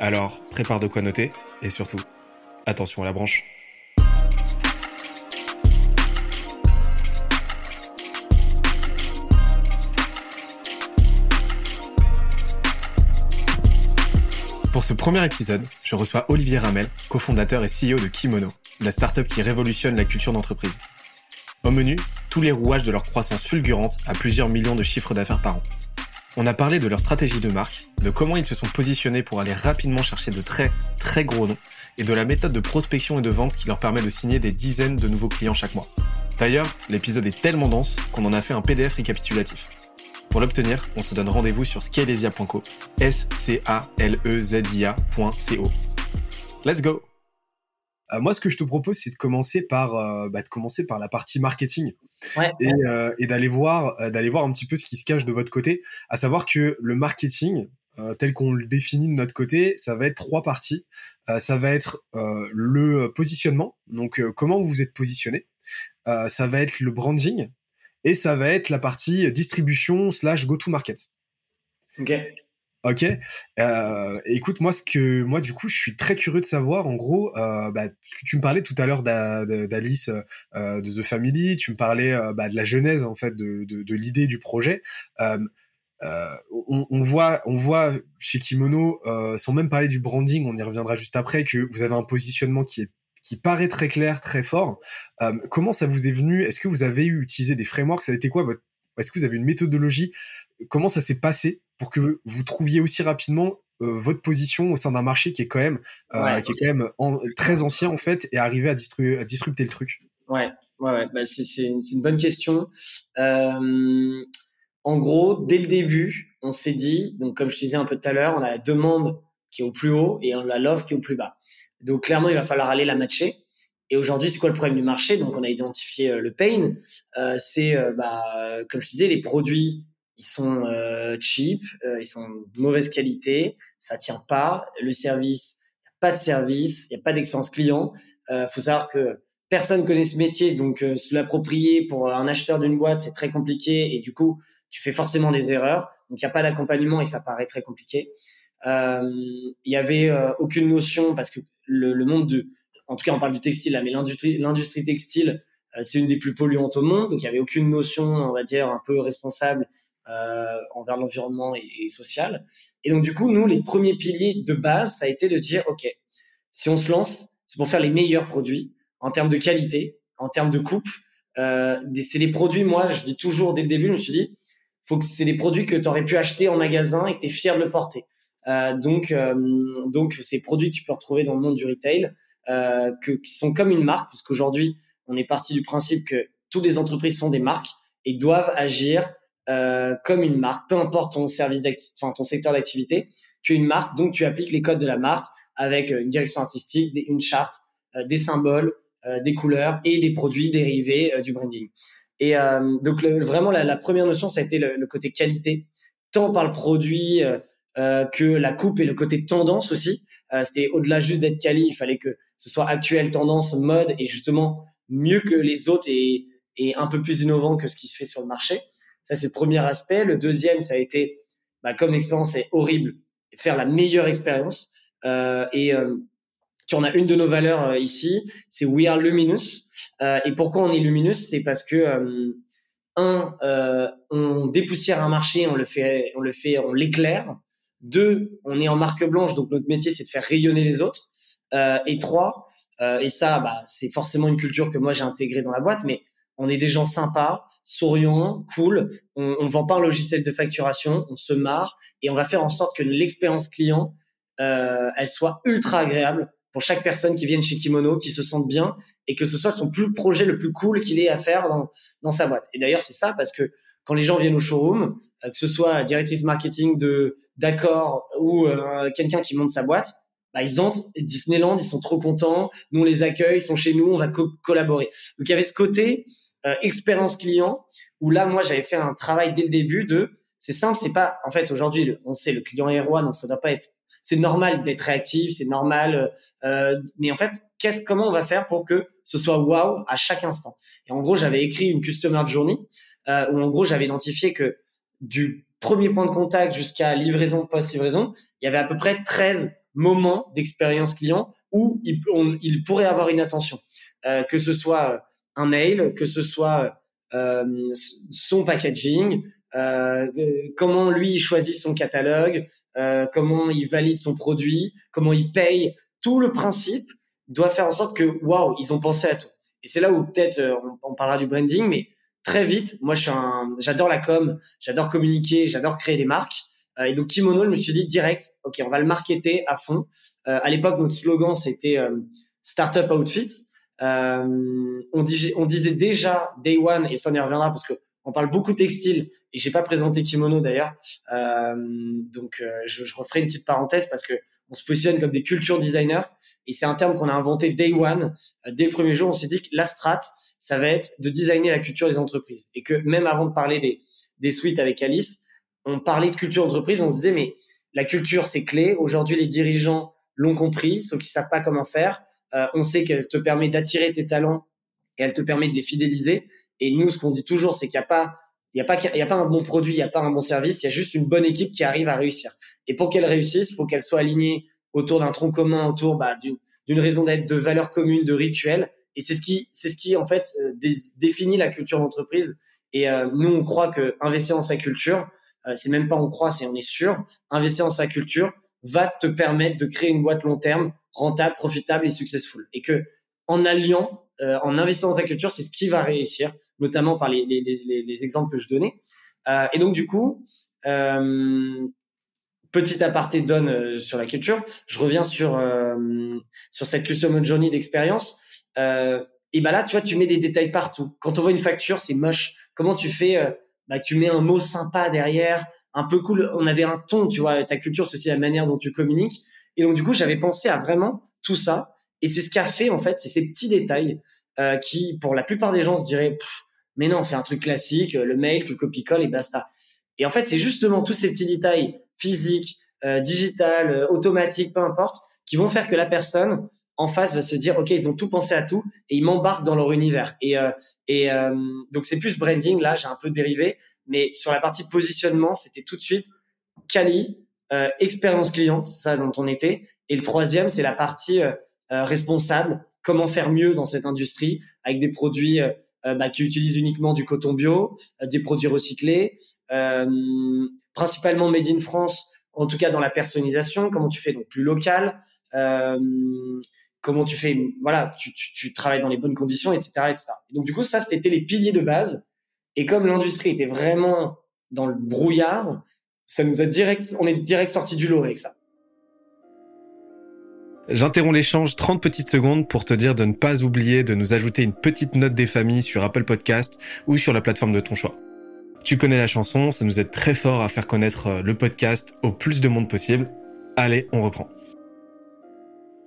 Alors, prépare de quoi noter et surtout, attention à la branche. Pour ce premier épisode, je reçois Olivier Ramel, cofondateur et CEO de Kimono, la startup qui révolutionne la culture d'entreprise. Au menu, tous les rouages de leur croissance fulgurante à plusieurs millions de chiffres d'affaires par an. On a parlé de leur stratégie de marque, de comment ils se sont positionnés pour aller rapidement chercher de très très gros noms, et de la méthode de prospection et de vente qui leur permet de signer des dizaines de nouveaux clients chaque mois. D'ailleurs, l'épisode est tellement dense qu'on en a fait un PDF récapitulatif. Pour l'obtenir, on se donne rendez-vous sur scalesia.co, s c a l e z i a.co. Let's go. Euh, moi, ce que je te propose, c'est de commencer par, euh, bah, de commencer par la partie marketing et, euh, et d'aller voir, d'aller voir un petit peu ce qui se cache de votre côté. À savoir que le marketing, euh, tel qu'on le définit de notre côté, ça va être trois parties. ça va être le positionnement, donc comment vous êtes positionné. ça va être le branding et ça va être la partie distribution slash go-to-market. Ok. Ok. Euh, écoute, moi, ce que moi, du coup, je suis très curieux de savoir, en gros, euh, bah, ce que tu me parlais tout à l'heure d'Alice euh, de The Family, tu me parlais euh, bah, de la genèse en fait de, de, de l'idée du projet. Euh, euh, on, on, voit, on voit chez Kimono, sans même parler du branding, on y reviendra juste après, que vous avez un positionnement qui est qui paraît très clair, très fort. comment ça vous est venu? Est-ce que vous avez utilisé des frameworks? Ça a été quoi votre Est-ce que vous avez une méthodologie? Comment ça s'est passé? Pour que vous trouviez aussi rapidement euh, votre position au sein d'un marché qui est quand même, euh, qui est quand même très ancien en fait et arriver à, à disrupter le truc Ouais, ouais, ouais. Bah, c'est une, une, bonne question. Euh, en gros, dès le début, on s'est dit, donc comme je te disais un peu tout à l'heure, on a la demande qui est au plus haut et on a l'offre qui est au plus bas. Donc clairement, il va falloir aller la matcher. Et aujourd'hui, c'est quoi le problème du marché? Donc on a identifié le pain. C'est, bah, comme je disais, les produits ils sont euh, cheap, euh, ils sont de mauvaise qualité, ça tient pas. Le service, y a pas de service, il y a pas d'expérience client. Euh, faut savoir que personne connaît ce métier, donc euh, se l'approprier pour un acheteur d'une boîte, c'est très compliqué et du coup, tu fais forcément des erreurs. Donc il n'y a pas d'accompagnement et ça paraît très compliqué. Euh, il y avait euh, aucune notion parce que le, le, monde de, en tout cas on parle du textile là, mais l'industrie, textile, c'est une des plus polluantes au monde, donc il y avait aucune notion, on va dire, un peu responsable euh, envers l'environnement et, social. Et donc du coup, nous, les premiers piliers de base, ça a été de dire, ok, si on se lance, c'est pour faire les meilleurs produits en termes de qualité, en termes de coupe. Euh, c'est les produits, moi, je dis toujours dès le début, je me suis dit, faut que c'est les produits que tu aurais pu acheter en magasin et que tu es fier de le porter. Euh, donc, euh, donc ces produits que tu peux retrouver dans le monde du retail, euh, qui sont comme une marque, parce qu'aujourd'hui, on est parti du principe que toutes les entreprises sont des marques et doivent agir euh, comme une marque, peu importe ton service enfin, ton secteur d'activité, tu es une marque, donc tu appliques les codes de la marque avec euh, une direction artistique, une charte, euh, des symboles, des couleurs et des produits dérivés du branding. Et donc vraiment la, première notion, ça a été le, côté qualité, tant par le produit que la coupe et le côté tendance aussi. C'était au-delà juste d'être quali, il fallait que ce soit actuel, tendance, mode et justement mieux que les autres et un peu plus innovant que ce qui se fait sur le marché. Ça, c'est le premier aspect. Le deuxième, ça a été, bah, comme l'expérience est horrible, faire la meilleure expérience. Euh, et euh, tu en as une de nos valeurs euh, ici, c'est We Are Luminous. Euh, et pourquoi on est luminous? C'est parce que euh, un, on dépoussière un marché, on le fait, on le fait, on l'éclaire. Deux, on est en marque blanche, donc notre métier c'est de faire rayonner les autres. et trois, et ça, bah, c'est forcément une culture que moi j'ai intégrée dans la boîte, mais on est des gens sympas, souriants, cool. On, on vend pas un logiciel de facturation, on se marre et on va faire en sorte que l'expérience client, euh, elle soit ultra agréable pour chaque personne qui vienne chez Kimono, qui se sente bien et que ce soit son plus projet le plus cool qu'il ait à faire dans, sa boîte. Et d'ailleurs, c'est ça parce que quand les gens viennent au showroom, euh, que ce soit directrice marketing de d'accord ou euh, quelqu'un qui monte sa boîte, bah, ils entrent Disneyland, ils sont trop contents, nous on les accueille, ils sont chez nous, on va collaborer. Donc il y avait ce côté euh, expérience client où là moi j'avais fait un travail dès le début de c'est simple, c'est pas en fait aujourd'hui on sait le client est roi donc ça doit pas être c'est normal d'être réactif, c'est normal euh, mais en fait qu'est-ce comment on va faire pour que ce soit wow à chaque instant? Et en gros j'avais écrit une customer journey euh, où en gros j'avais identifié que du premier point de contact jusqu'à livraison post-livraison, il y avait à peu près 13 moments d'expérience client où il, pourrait avoir une attention, que ce soit un mail, que ce soit euh, son packaging, euh, comment lui choisit son catalogue, euh, comment il valide son produit, comment il paye. Tout le principe doit faire en sorte que waouh, ils ont pensé à tout. Et c'est là où peut-être euh, on, parlera du branding, mais très vite, moi j'adore la com, j'adore communiquer, j'adore créer des marques. Euh, et donc Kimono, je me suis dit direct, ok, on va le marketer à fond. Euh, à l'époque, notre slogan c'était Startup Outfits. Euh, on, on, disait déjà Day One, et ça on y reviendra parce que on parle beaucoup textile, et j'ai pas présenté Kimono d'ailleurs. Euh, donc euh, je, je, referai une petite parenthèse parce que on se positionne comme des culture designers, et c'est un terme qu'on a inventé Day One. Euh, dès le premier jour, on s'est dit que la strat, ça va être de designer la culture des entreprises. Et que même avant de parler des, des suites avec Alice, on parlait de culture entreprise, on se disait, mais la culture, c'est clé. Aujourd'hui, les dirigeants l'ont compris, sauf qu'ils savent pas comment faire. Euh, on sait qu'elle te permet d'attirer tes talents et elle te permet de les fidéliser. Et nous, ce qu'on dit toujours, c'est qu'il n'y a pas, il y a pas, il y a pas un bon produit, il n'y a pas un bon service, il y a juste une bonne équipe qui arrive à réussir. Et pour qu'elle réussisse, il faut qu'elle soit alignée autour d'un tronc commun, autour bah, d'une raison d'être, de valeurs communes, de rituels. Et c'est ce qui, c'est ce qui en fait euh, définit la culture d'entreprise. Et euh, nous, on croit que investir dans sa culture, euh, c'est même pas on croit, c'est on est sûr, investir dans sa culture va te permettre de créer une boîte long terme rentable, profitable et successful. Et que en alliant, euh, en investissant dans sa culture, c'est ce qui va réussir, notamment par les, les, les, les exemples que je donnais. Euh, et donc du coup, euh, petit aparté donne sur la culture. Je reviens sur sur cette customer journey d'expérience. et ben là, tu vois, tu mets des détails partout. Quand on voit une facture, c'est moche. Comment tu fais bah, Tu mets un mot sympa derrière, un peu cool. On avait un ton, tu vois. Ta culture, c'est aussi la manière dont tu communiques. Et donc, du coup, j'avais pensé à vraiment tout ça. Et c'est ce qu'a fait, en fait, c'est ces petits détails euh, qui, pour la plupart des gens, se diraient, mais non, on fait un truc classique, le mail, le copie-colle et basta. Et en fait, c'est justement tous ces petits détails physiques, euh, digital, euh, automatiques, peu importe, qui vont faire que la personne en face va se dire, OK, ils ont tout pensé à tout et ils m'embarquent dans leur univers. Et, euh, et euh, donc, c'est plus branding. Là, j'ai un peu dérivé. Mais sur la partie positionnement, c'était tout de suite Cali, euh, expérience client, ça dont on était. Et le troisième, c'est la partie euh, euh, responsable. Comment faire mieux dans cette industrie avec des produits bah, qui utilisent uniquement du coton bio, des produits recyclés, principalement made in France, en tout cas dans la personnalisation. Comment tu fais donc plus local Comment tu fais Voilà, tu, tu, tu, travailles dans les bonnes conditions, etc., etc. donc du coup, ça c'était les piliers de base. Et comme l'industrie était vraiment dans le brouillard, ça nous a direct, on est direct sorti du lot avec ça. J'interromps l'échange 30 petites secondes pour te dire de ne pas oublier de nous ajouter une petite note des familles sur Apple Podcast ou sur la plateforme de ton choix. Tu connais la chanson, ça nous aide très fort à faire connaître euh, le podcast au plus de monde possible. Allez, on reprend.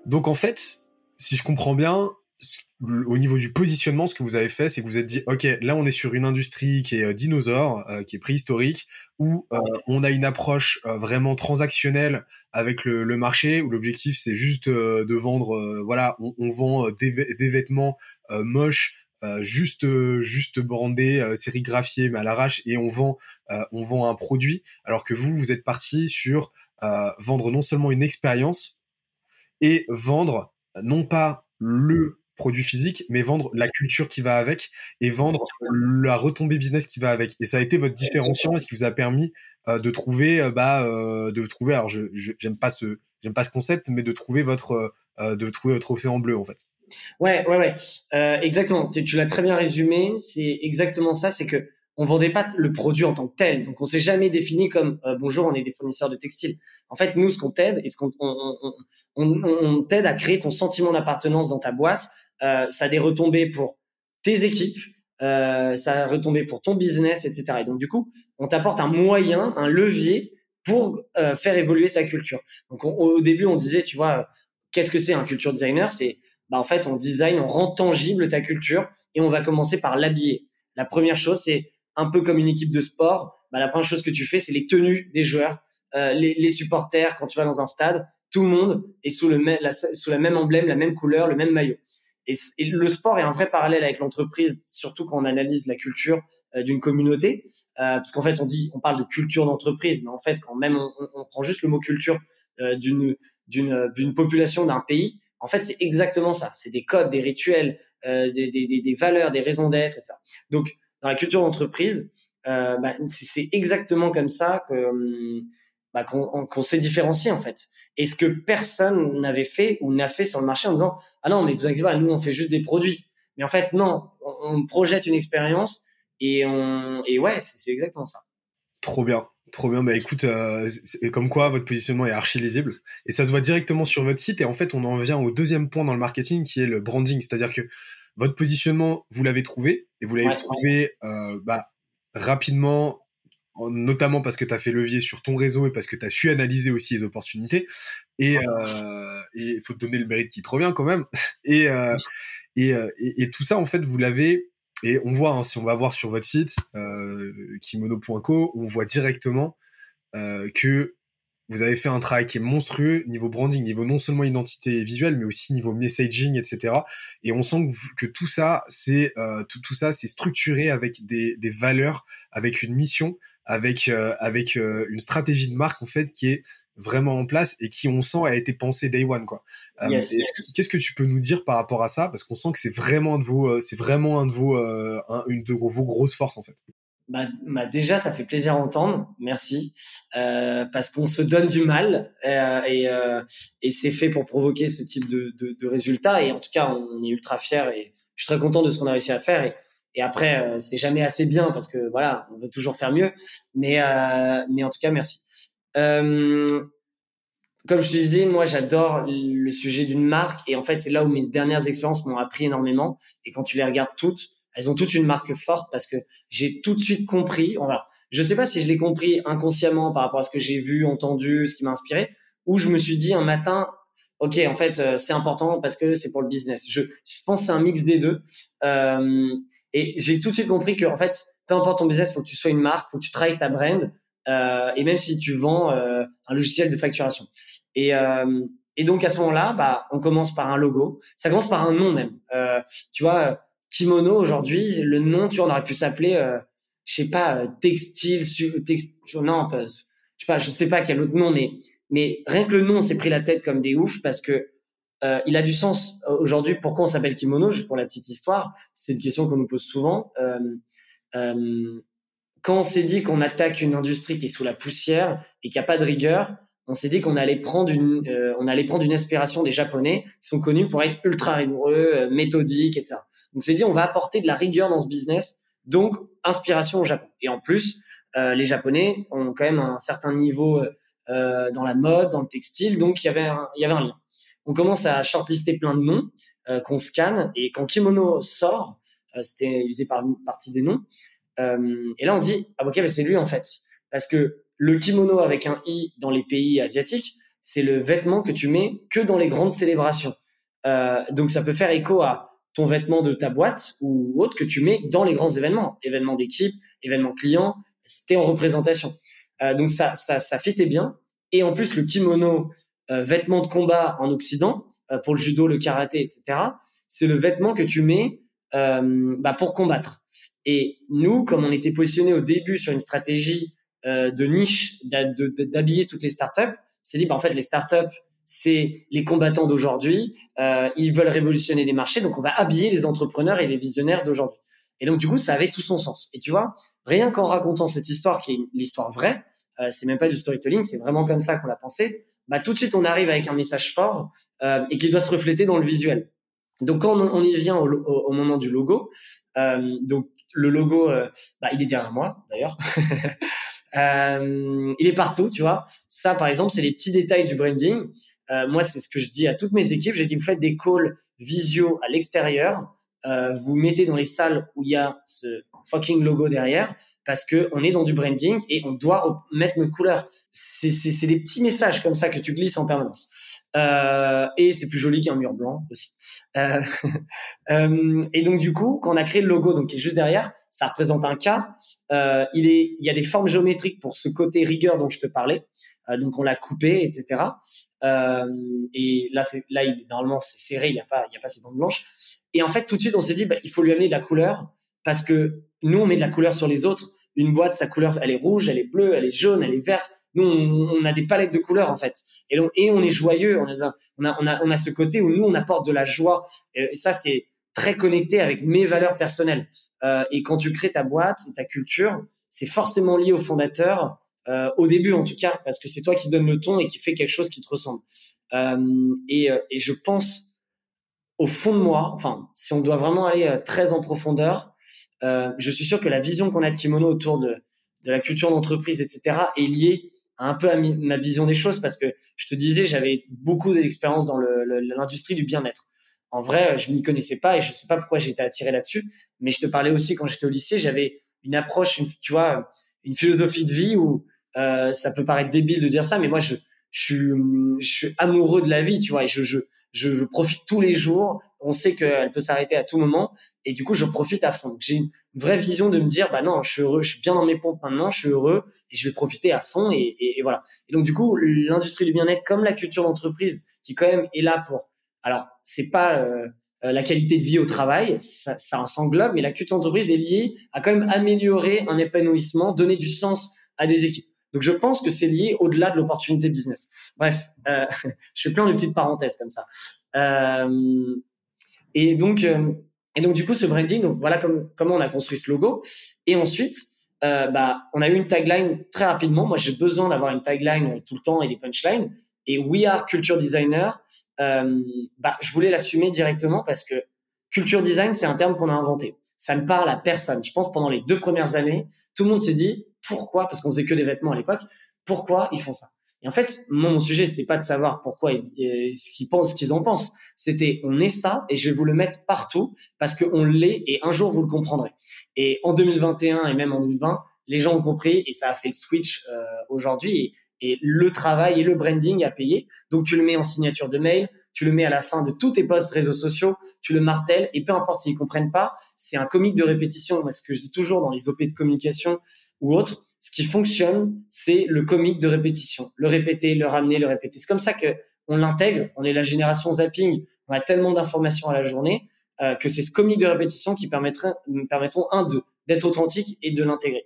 Donc en fait, si je comprends bien, au niveau du positionnement, ce que vous avez fait, c'est que vous êtes dit, OK, là, on est sur une industrie qui est euh, dinosaure, euh, qui est préhistorique, où euh, on a une approche vraiment transactionnelle avec le, le marché, où l'objectif, c'est juste de vendre, voilà, on, on vend des, des, vêtements moches, juste, juste brandés, sérigraphiés, mais à l'arrache, et on vend, on vend un produit, alors que vous, vous êtes parti sur vendre non seulement une expérience, et vendre non pas le produit physique, mais vendre la culture qui va avec et vendre la retombée business qui va avec. Et ça a été votre différenciant et ce qui vous a permis euh, de trouver, euh, bah, euh, de trouver. Alors, je j'aime pas ce, j'aime pas ce concept, mais de trouver votre, de trouver votre océan bleu en fait. Ouais, ouais, ouais, exactement. Tu, tu l'as très bien résumé. C'est exactement ça. C'est que on vendait pas le produit en tant que tel. Donc, on s'est jamais défini comme bonjour, on est des fournisseurs de textiles. En fait, nous, ce qu'on t'aide et ce qu'on on, on, on, on t'aide à créer ton sentiment d'appartenance dans ta boîte euh, ça a des retombées pour tes équipes, euh, ça a retombé pour ton business, etc. Et donc du coup, on t'apporte un moyen, un levier pour faire évoluer ta culture. Donc au début, on disait, tu vois, qu'est-ce que c'est un culture designer? C'est bah, en fait, on design, on rend tangible ta culture et on va commencer par l'habiller. La première chose, c'est un peu comme une équipe de sport. Bah, la première chose que tu fais, c'est les tenues des joueurs, euh, les, les, supporters. Quand tu vas dans un stade, tout le monde est sous le la, sous la même emblème, la même couleur, le même maillot. Et, le sport est un vrai parallèle avec l'entreprise, surtout quand on analyse la culture euh, d'une communauté, euh, parce qu'en fait, on dit, on parle de culture d'entreprise, mais en fait, quand même on, prend juste le mot culture euh, d'une d'une d'une population d'un pays, en fait, c'est exactement ça. C'est des codes, des rituels, euh, des, des, des, valeurs, des raisons d'être et ça. Donc, dans la culture d'entreprise, euh, bah, c'est exactement comme ça que hum, bah, qu'on s'est différencié en fait. Et ce que personne n'avait fait ou n'a fait sur le marché en disant ah non mais vous inquiétez pas, nous on fait juste des produits. Mais en fait non, on, on projette une expérience et on et ouais c'est exactement ça. Trop bien. Trop bien, bah écoute, euh, comme quoi votre positionnement est archi lisible et ça se voit directement sur votre site et en fait on en vient au deuxième point dans le marketing qui est le branding, c'est-à-dire que votre positionnement vous l'avez trouvé et vous l'avez trouvé euh, bah, rapidement, notamment parce que tu as fait levier sur ton réseau et parce que tu as su analyser aussi les opportunités. Et euh, il faut te donner le mérite qui te revient quand même. Et, euh, et, euh, et, et tout ça en fait vous l'avez et on voit, hein, si on va voir sur votre site, euh, kimono.co, on voit directement euh, que vous avez fait un travail qui est monstrueux niveau branding, niveau non seulement identité visuelle, mais aussi niveau messaging, etc. Et on sent que, tout ça, c'est euh, tout, tout, ça, c'est structuré avec des, des, valeurs, avec une mission, avec euh, avec euh, une stratégie de marque en fait qui est vraiment en place et qui, on sent, a été pensé day one, quoi. Euh, qu'est-ce que tu peux nous dire par rapport à ça? Parce qu'on sent que c'est vraiment un de vos, c'est vraiment un de vos, une de vos grosses forces, en fait. Bah, bah, déjà, ça fait plaisir à entendre. Merci. Euh, parce qu'on se donne du mal euh, et, euh, et c'est fait pour provoquer ce type de, de, de, résultats. Et en tout cas, on est ultra fiers et je suis très content de ce qu'on a réussi à faire. Et, et après, c'est jamais assez bien parce que voilà, on veut toujours faire mieux. Mais, mais en tout cas, merci. Euh, comme je te disais, moi j'adore le sujet d'une marque et en fait c'est là où mes dernières expériences m'ont appris énormément. Et quand tu les regardes toutes, elles ont toutes une marque forte parce que j'ai tout de suite compris. Voilà, je sais pas si je l'ai compris inconsciemment par rapport à ce que j'ai vu, entendu, ce qui m'a inspiré, ou je me suis dit un matin, ok, en fait euh, c'est important parce que c'est pour le business. Je, je pense c'est un mix des deux. Euh, et j'ai tout de suite compris que en fait, peu importe ton business, faut que tu sois une marque, faut que tu travailles ta brand. Euh, et même si tu vends euh, un logiciel de facturation. Et, euh, et donc à ce moment-là, bah, on commence par un logo. Ça commence par un nom même. tu vois, Kimono aujourd'hui, le nom, tu vois, on aurait pu s'appeler, je sais pas, textile, textile, non, je sais pas, je sais pas quel autre nom, mais mais rien que le nom, s'est pris la tête comme des oufs parce que euh, il a du sens aujourd'hui. Pourquoi on s'appelle kimono Juste pour la petite histoire, c'est une question qu'on nous pose souvent. Euh, euh, quand on s'est dit qu'on attaque une industrie qui est sous la poussière et qu'il n'y a pas de rigueur, on s'est dit qu'on allait prendre une, euh, on allait prendre une inspiration des Japonais qui sont connus pour être ultra rigoureux, euh, méthodiques, etc. Donc on s'est dit on va apporter de la rigueur dans ce business, donc inspiration au Japon. Et en plus, euh, les Japonais ont quand même un certain niveau euh, dans la mode, dans le textile, donc il y avait il y avait un lien. On commence à shortlister plein de noms qu'on scanne et quand Kimono sort, c'était il faisait partie des noms. Euh, et là, on dit, ah ok, c'est lui en fait. Parce que le kimono avec un i dans les pays asiatiques, c'est le vêtement que tu mets que dans les grandes célébrations. Euh, donc ça peut faire écho à ton vêtement de ta boîte ou autre que tu mets dans les grands événements, événements d'équipe, événements clients, c'était en représentation. Euh, donc ça, ça, ça fitait bien. Et en plus, le kimono, euh, vêtement de combat en Occident, euh, pour le judo, le karaté, etc., c'est le vêtement que tu mets euh, bah, pour combattre. Et nous, comme on était positionné au début sur une stratégie de niche, d'habiller toutes les startups, c'est dit, bah, en fait, les startups, c'est les combattants d'aujourd'hui. Euh, ils veulent révolutionner les marchés, donc on va habiller les entrepreneurs et les visionnaires d'aujourd'hui. Et donc, du coup, ça avait tout son sens. Et tu vois, rien qu'en racontant cette histoire, qui est l'histoire vraie, euh, c'est même pas du storytelling, c'est vraiment comme ça qu'on l'a pensé, bah, tout de suite, on arrive avec un message fort euh, et qui doit se refléter dans le visuel. Donc, quand on, y vient au, au, moment du logo, euh, donc le logo, euh, bah, il est derrière moi d'ailleurs. euh, il est partout, tu vois. Ça, par exemple, c'est les petits détails du branding. Euh, moi, c'est ce que je dis à toutes mes équipes. J'ai dit, vous faites des calls visio à l'extérieur. Vous mettez dans les salles où il y a ce fucking logo derrière parce que on est dans du branding et on doit mettre notre couleur. C'est des petits messages comme ça que tu glisses en permanence. Euh, et c'est plus joli qu'un mur blanc aussi. Euh, euh, et donc du coup, quand on a créé le logo, donc qui est juste derrière, ça représente un cas. Il est, il y a des formes géométriques pour ce côté rigueur dont je te parlais. Donc on l'a coupé, etc. Et là, c'est, là, normalement, c'est serré, il n'y a pas, il y a pas ces bandes blanches. Et en fait, tout de suite, on s'est dit, bah, il faut lui amener de la couleur parce que nous, on met de la couleur sur les autres. Une boîte, sa couleur, elle est rouge, elle est bleue, elle est jaune, elle est verte. Nous, on, a des palettes de couleurs en fait, et, et on est joyeux. On a, on a, on a, on a ce côté où nous, on apporte de la joie. Et ça, c'est très connecté avec mes valeurs personnelles. Euh, et quand tu crées ta boîte, ta culture, c'est forcément lié au fondateur, euh, au début en tout cas, parce que c'est toi qui donne le ton et qui fait quelque chose qui te ressemble. Euh, et, euh, et, je pense au fond de moi, enfin, si on doit vraiment aller euh, très en profondeur, euh, je suis sûr que la vision qu'on a de Kimono autour de, de la culture d'entreprise, etc., est liée un peu à ma vision des choses, parce que je te disais, j'avais beaucoup d'expérience dans l'industrie du bien-être. En vrai, je m'y connaissais pas et je sais pas pourquoi été attiré là-dessus. Mais je te parlais aussi quand j'étais au lycée, j'avais une approche, une, tu vois, une philosophie de vie où euh, ça peut paraître débile de dire ça, mais moi je, je suis, je suis amoureux de la vie, tu vois, et je, je, je profite tous les jours. On sait qu'elle peut s'arrêter à tout moment, et du coup je profite à fond. J'ai une vraie vision de me dire, bah non, je suis heureux, je suis bien dans mes pompes maintenant, je suis heureux, et je vais profiter à fond, et, et, voilà. Et donc du coup, l'industrie du bien-être, comme la culture d'entreprise, qui quand même est là pour alors, c'est pas euh, euh, la qualité de vie au travail, ça, ça s'englobe, mais la culture d'entreprise est liée à quand même améliorer un épanouissement, donner du sens à des équipes. Donc, je pense que c'est lié au-delà de l'opportunité business. Bref, euh, je fais plein de petites parenthèses comme ça. Euh, et donc, euh, et donc du coup, ce branding, donc voilà comme, comment on a construit ce logo. Et ensuite, bah, on a eu une tagline très rapidement. Moi, j'ai besoin d'avoir une tagline tout le temps et des punchlines et We Are Culture Designer, euh, bah, je voulais l'assumer directement parce que culture design, c'est un terme qu'on a inventé. Ça ne parle à personne. Je pense pendant les deux premières années, tout le monde s'est dit pourquoi, parce qu'on faisait que des vêtements à l'époque, pourquoi ils font ça? Et en fait, mon sujet, c'était pas de savoir pourquoi ils, qu'ils pensent, ce qu'ils en pensent. C'était on est ça et je vais vous le mettre partout parce qu'on l'est et un jour vous le comprendrez. Et en 2021 et même en 2020, les gens ont compris et ça a fait le switch euh, aujourd'hui et le travail et le branding à payer. Donc tu le mets en signature de mail, tu le mets à la fin de tous tes posts réseaux sociaux, tu le martèles et peu importe s'ils comprennent pas, c'est un comique de répétition. Moi, ce que je dis toujours dans les OP de communication ou autres, ce qui fonctionne, c'est le comique de répétition. Le répéter, le ramener, le répéter. C'est comme ça que on l'intègre. On est la génération zapping. On a tellement d'informations à la journée euh, que c'est ce comique de répétition qui permettrait, permettront un deux d'être authentique et de l'intégrer.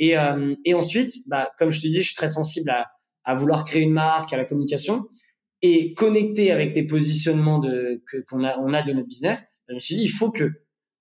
Et, euh, et ensuite, bah, comme je te disais, je suis très sensible à, à vouloir créer une marque, à la communication et connecter avec tes positionnements de que qu'on a on a de notre business. Je me suis dit il faut que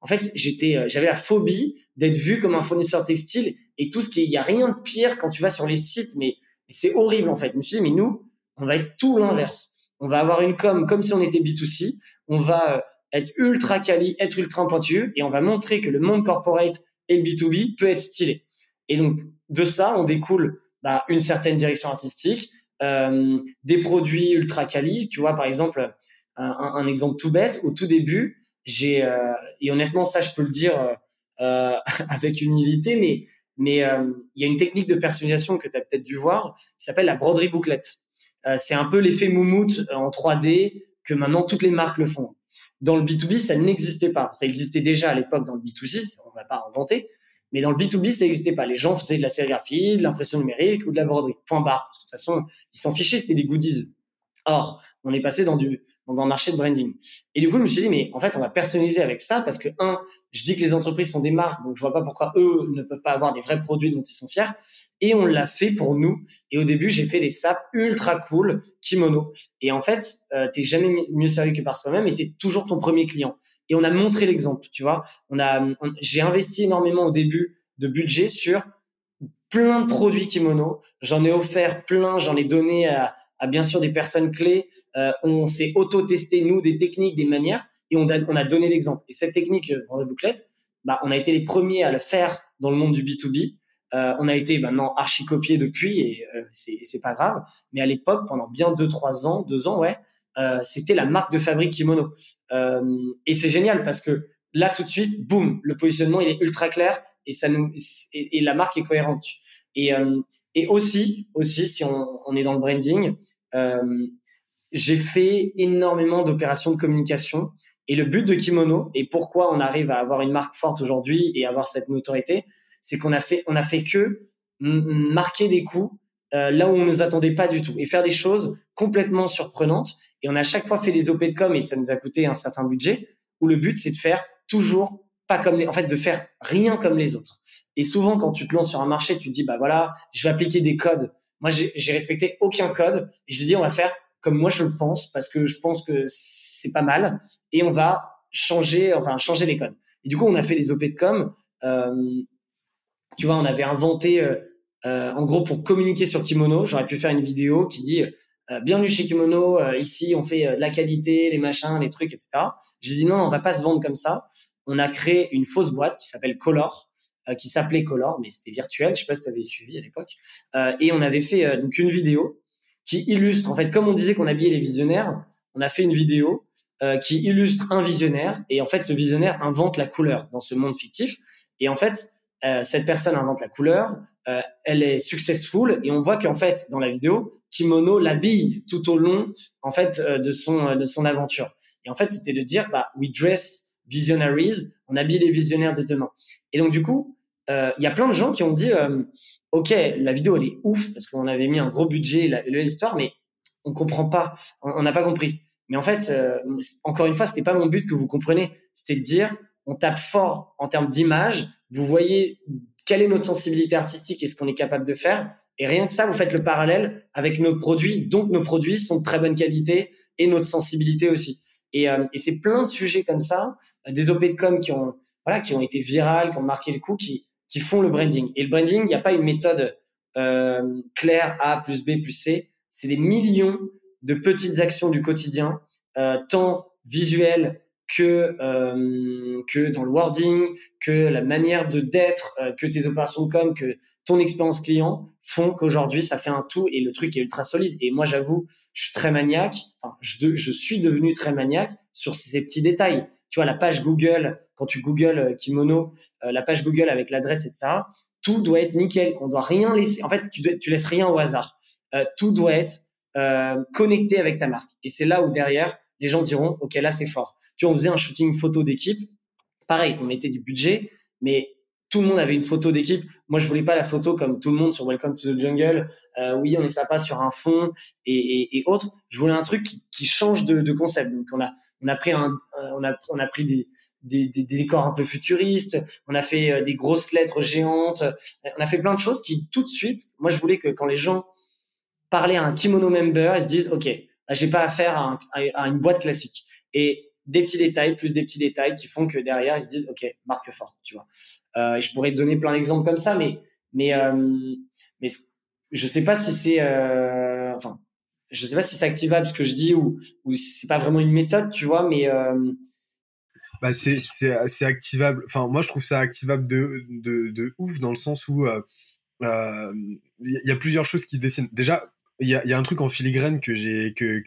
en fait j'étais euh, j'avais la phobie d'être vu comme un fournisseur textile et tout ce qui il y a rien de pire quand tu vas sur les sites mais, c'est horrible en fait. Je me suis dit mais nous on va être tout l'inverse. On va avoir une com comme si on était B2C. On va euh, être ultra quali, être ultra pointu et on va montrer que le monde corporate et le B2B peut être stylé. Et donc, de ça, on découle bah, une certaine direction artistique, euh, des produits ultra quali. Tu vois, par exemple, un, exemple tout bête, au tout début, j'ai, euh, et honnêtement, ça, je peux le dire euh avec humilité, mais mais euh, il y a une technique de personnalisation que tu as peut-être dû voir, qui s'appelle la broderie bouclette. Euh, c'est un peu l'effet moumoute en 3D que maintenant toutes les marques le font. Dans le B2B, ça n'existait pas. Ça existait déjà à l'époque dans le B2C, on va pas inventer. Mais dans le B2B, ça n'existait pas. Les gens faisaient de la sérigraphie, de l'impression numérique ou de la broderie. Point barre. De toute façon, ils s'en fichaient, c'était des goodies. Or, on est passé dans du dans un marché de branding. Et du coup, je me suis dit, mais en fait, on va personnaliser avec ça parce que un, je dis que les entreprises sont des marques, donc je vois pas pourquoi eux ne peuvent pas avoir des vrais produits dont ils sont fiers. Et on l'a fait pour nous. Et au début, j'ai fait des sapes ultra cool, kimono. Et en fait, euh, t'es jamais mieux servi que par soi-même et t'es toujours ton premier client. Et on a montré l'exemple, tu vois. On a, j'ai investi énormément au début de budget sur plein de produits kimono. J'en ai offert plein, j'en ai donné à, à bien sûr des personnes clés. Euh, on s'est auto-testé nous des techniques, des manières, et on a, on a donné l'exemple. Et cette technique euh, en bouclette, bah, on a été les premiers à le faire dans le monde du B2B. Euh, on a été maintenant archi copié depuis et euh, c'est pas grave. Mais à l'époque, pendant bien deux trois ans, deux ans, ouais, euh, c'était la marque de fabrique kimono. Euh, et c'est génial parce que là tout de suite, boum, le positionnement il est ultra clair. Et ça nous et, la marque est cohérente. Et et aussi aussi si on, est dans le branding, j'ai fait énormément d'opérations de communication. Et le but de Kimono et pourquoi on arrive à avoir une marque forte aujourd'hui et avoir cette notoriété, c'est qu'on a fait, on a fait que marquer des coups euh, là où on ne nous attendait pas du tout et faire des choses complètement surprenantes. Et on a chaque fois fait des OP de com et ça nous a coûté un certain budget où le but c'est de faire toujours pas comme les, en fait, de faire rien comme les autres. Et souvent, quand tu te lances sur un marché, tu te dis, bah voilà, je vais appliquer des codes. Moi, j'ai respecté aucun code et j'ai dit, on va faire comme moi je le pense parce que je pense que c'est pas mal et on va changer enfin changer les codes. Et du coup, on a fait les OP de com. Euh, tu vois, on avait inventé euh, euh, en gros pour communiquer sur Kimono, j'aurais pu faire une vidéo qui dit bienvenue chez Kimono, ici on fait de la qualité, les machins, les trucs, etc. J'ai dit non, on va pas se vendre comme ça. On a créé une fausse boîte qui s'appelle Color, qui s'appelait Color, mais c'était virtuel. Je sais pas si tu avais suivi à l'époque. et on avait fait donc une vidéo qui illustre, en fait, comme on disait qu'on habillait les visionnaires, on a fait une vidéo euh, qui illustre un visionnaire et en fait, ce visionnaire invente la couleur dans ce monde fictif. Et en fait, euh, cette personne invente la couleur, euh, elle est successful et on voit qu'en fait, dans la vidéo, Kimono l'habille tout au long, en fait, euh, de son de son aventure. Et en fait, c'était de dire, bah, we dress visionaries, on habille les visionnaires de demain. Et donc, du coup, il y a plein de gens qui ont dit, ok, la vidéo elle est ouf parce qu'on avait mis un gros budget, l'histoire, mais on comprend pas, on n'a pas compris. Mais en fait, euh, encore une fois, c'était pas mon but que vous compreniez, c'était de dire, on tape fort en termes d'image, vous voyez quelle est notre sensibilité artistique et ce qu'on est capable de faire, et rien que ça, vous faites le parallèle avec nos produits, donc nos produits sont de très bonne qualité et notre sensibilité aussi. Et, euh, et c'est plein de sujets comme ça, des OP de com qui ont, voilà, qui ont été virales, qui ont marqué le coup, qui, qui font le branding. Et le branding, il n'y a pas une méthode euh, claire A plus B plus C. C'est des millions de petites actions du quotidien, euh, tant visuelles que euh, que dans le wording, que la manière de d'être, euh, que tes opérations com, que ton expérience client font qu'aujourd'hui ça fait un tout et le truc est ultra solide. Et moi j'avoue, je suis très maniaque. Enfin, je, suis devenu très maniaque sur ces petits détails. Tu vois la page Google, quand tu googles euh, kimono, euh, la page Google avec l'adresse et ça, tout doit être nickel. On doit rien laisser. En fait, tu laisses rien au hasard. tout doit être connecté avec ta marque. Et c'est là où derrière les gens diront ok là c'est fort tu vois, on faisait un shooting photo d'équipe. Pareil, on mettait du budget, mais tout le monde avait une photo d'équipe. Moi, je voulais pas la photo comme tout le monde sur Welcome to the Jungle. Euh, oui, on est sympa sur un fond et, autres. Je voulais un truc qui, change de, concept. Donc, on a, on a pris un, on a, on a pris des, des, des, décors un peu futuristes. On a fait euh, des grosses lettres géantes. On a fait plein de choses qui, tout de suite, moi, je voulais que quand les gens parlaient à un kimono member, ils se disent, OK, j'ai pas affaire à, à une boîte classique. Et des petits détails, plus des petits détails qui font que derrière, ils se disent, OK, marque forte, tu vois. Euh, et je pourrais te donner plein d'exemples comme ça, mais, mais, euh, mais je sais pas si c'est, euh, enfin, je sais pas si c'est activable ce que je dis ou, ou c'est pas vraiment une méthode, tu vois, mais, bah c'est c'est activable enfin moi je trouve ça activable de de, de ouf dans le sens où il y a plusieurs choses qui se dessinent déjà il y a, un truc en filigrane que j'ai que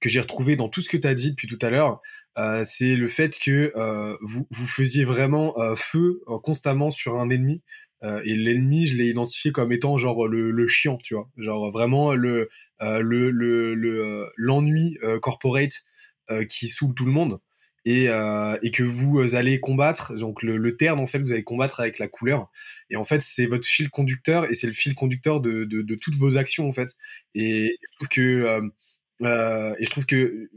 que retrouvé dans tout ce que tu as dit depuis tout à l'heure, euh, c'est le fait que euh, vous, vous faisiez vraiment euh, feu constamment sur un ennemi. Et l'ennemi, je l'ai identifié comme étant genre le, le chiant, tu vois, genre vraiment le le le l'ennui corporate qui saoule tout le monde. Et, et, que vous allez combattre. Donc le, terme en fait, vous allez combattre avec la couleur. Et en fait, c'est votre fil conducteur et c'est le fil conducteur de, toutes vos actions en fait. Et je trouve que euh, et je trouve que,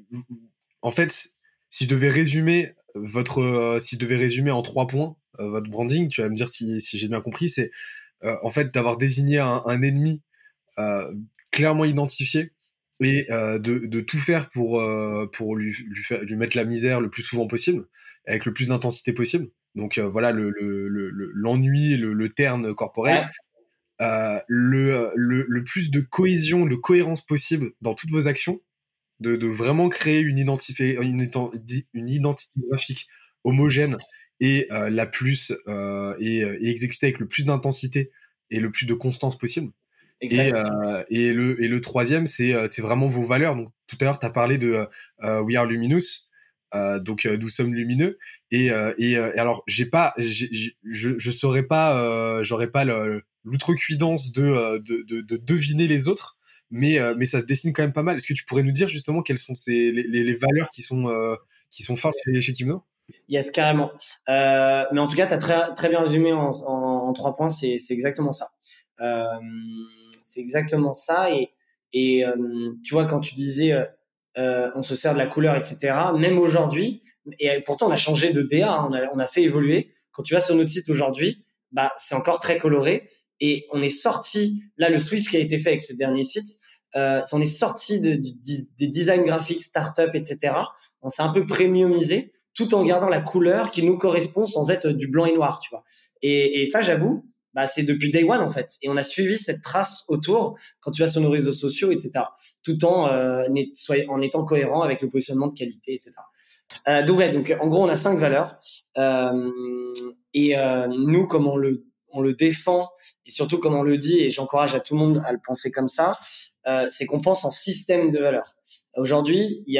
en fait, si je devais résumer votre, euh, si je devais résumer en trois points euh, votre branding, tu vas me dire si, j'ai bien compris, c'est en fait d'avoir désigné un ennemi clairement identifié et de, de, tout faire pour, pour lui, lui, faire, lui mettre la misère le plus souvent possible, avec le plus d'intensité possible. Donc voilà le l'ennui, le, le, le, terne corporate. Euh, le, plus de cohésion, de cohérence possible dans toutes vos actions, de, de vraiment créer une, identité, une, une identité graphique homogène et euh, la plus euh, et, et, exécutée avec le plus d'intensité et le plus de constance possible. Et, euh, et, le, et le troisième, c'est vraiment vos valeurs. Donc, tout à l'heure, tu as parlé de We Are Luminous. Euh, donc nous sommes lumineux et, et, alors j'ai pas je je saurais pas j'aurais pas l'outrecuidance de, de, de, de deviner les autres mais mais ça se dessine quand même pas mal est-ce que tu pourrais nous dire justement quelles sont ces les, les, valeurs qui sont qui sont fortes chez, chez Kimno Yes, carrément. Euh, mais en tout cas, tu as très, très bien résumé en, en, en trois points, c'est exactement ça. Euh, c'est exactement ça. Et, et euh, tu vois, quand tu disais euh, euh, on se sert de la couleur, etc., même aujourd'hui, et pourtant on a changé de DA, hein, on, a, on, a, fait évoluer. Quand tu vas sur notre site aujourd'hui, bah, c'est encore très coloré. Et on est sorti, là, le switch qui a été fait avec ce dernier site, euh, on est sorti de, de, des design graphiques, startup, etc. On s'est un peu premiumisé tout en gardant la couleur qui nous correspond sans être du blanc et noir, tu vois. Et, et ça, j'avoue, bah, c'est depuis day one en fait. Et on a suivi cette trace autour quand tu vas sur nos réseaux sociaux, etc. Tout en, euh, en étant cohérent avec le positionnement de qualité, etc. Euh, donc en gros on a cinq valeurs euh, et nous comme on le défend et surtout comme on le dit et j'encourage à tout le monde à le penser comme ça, c'est qu'on pense en système de valeurs. Aujourd'hui, y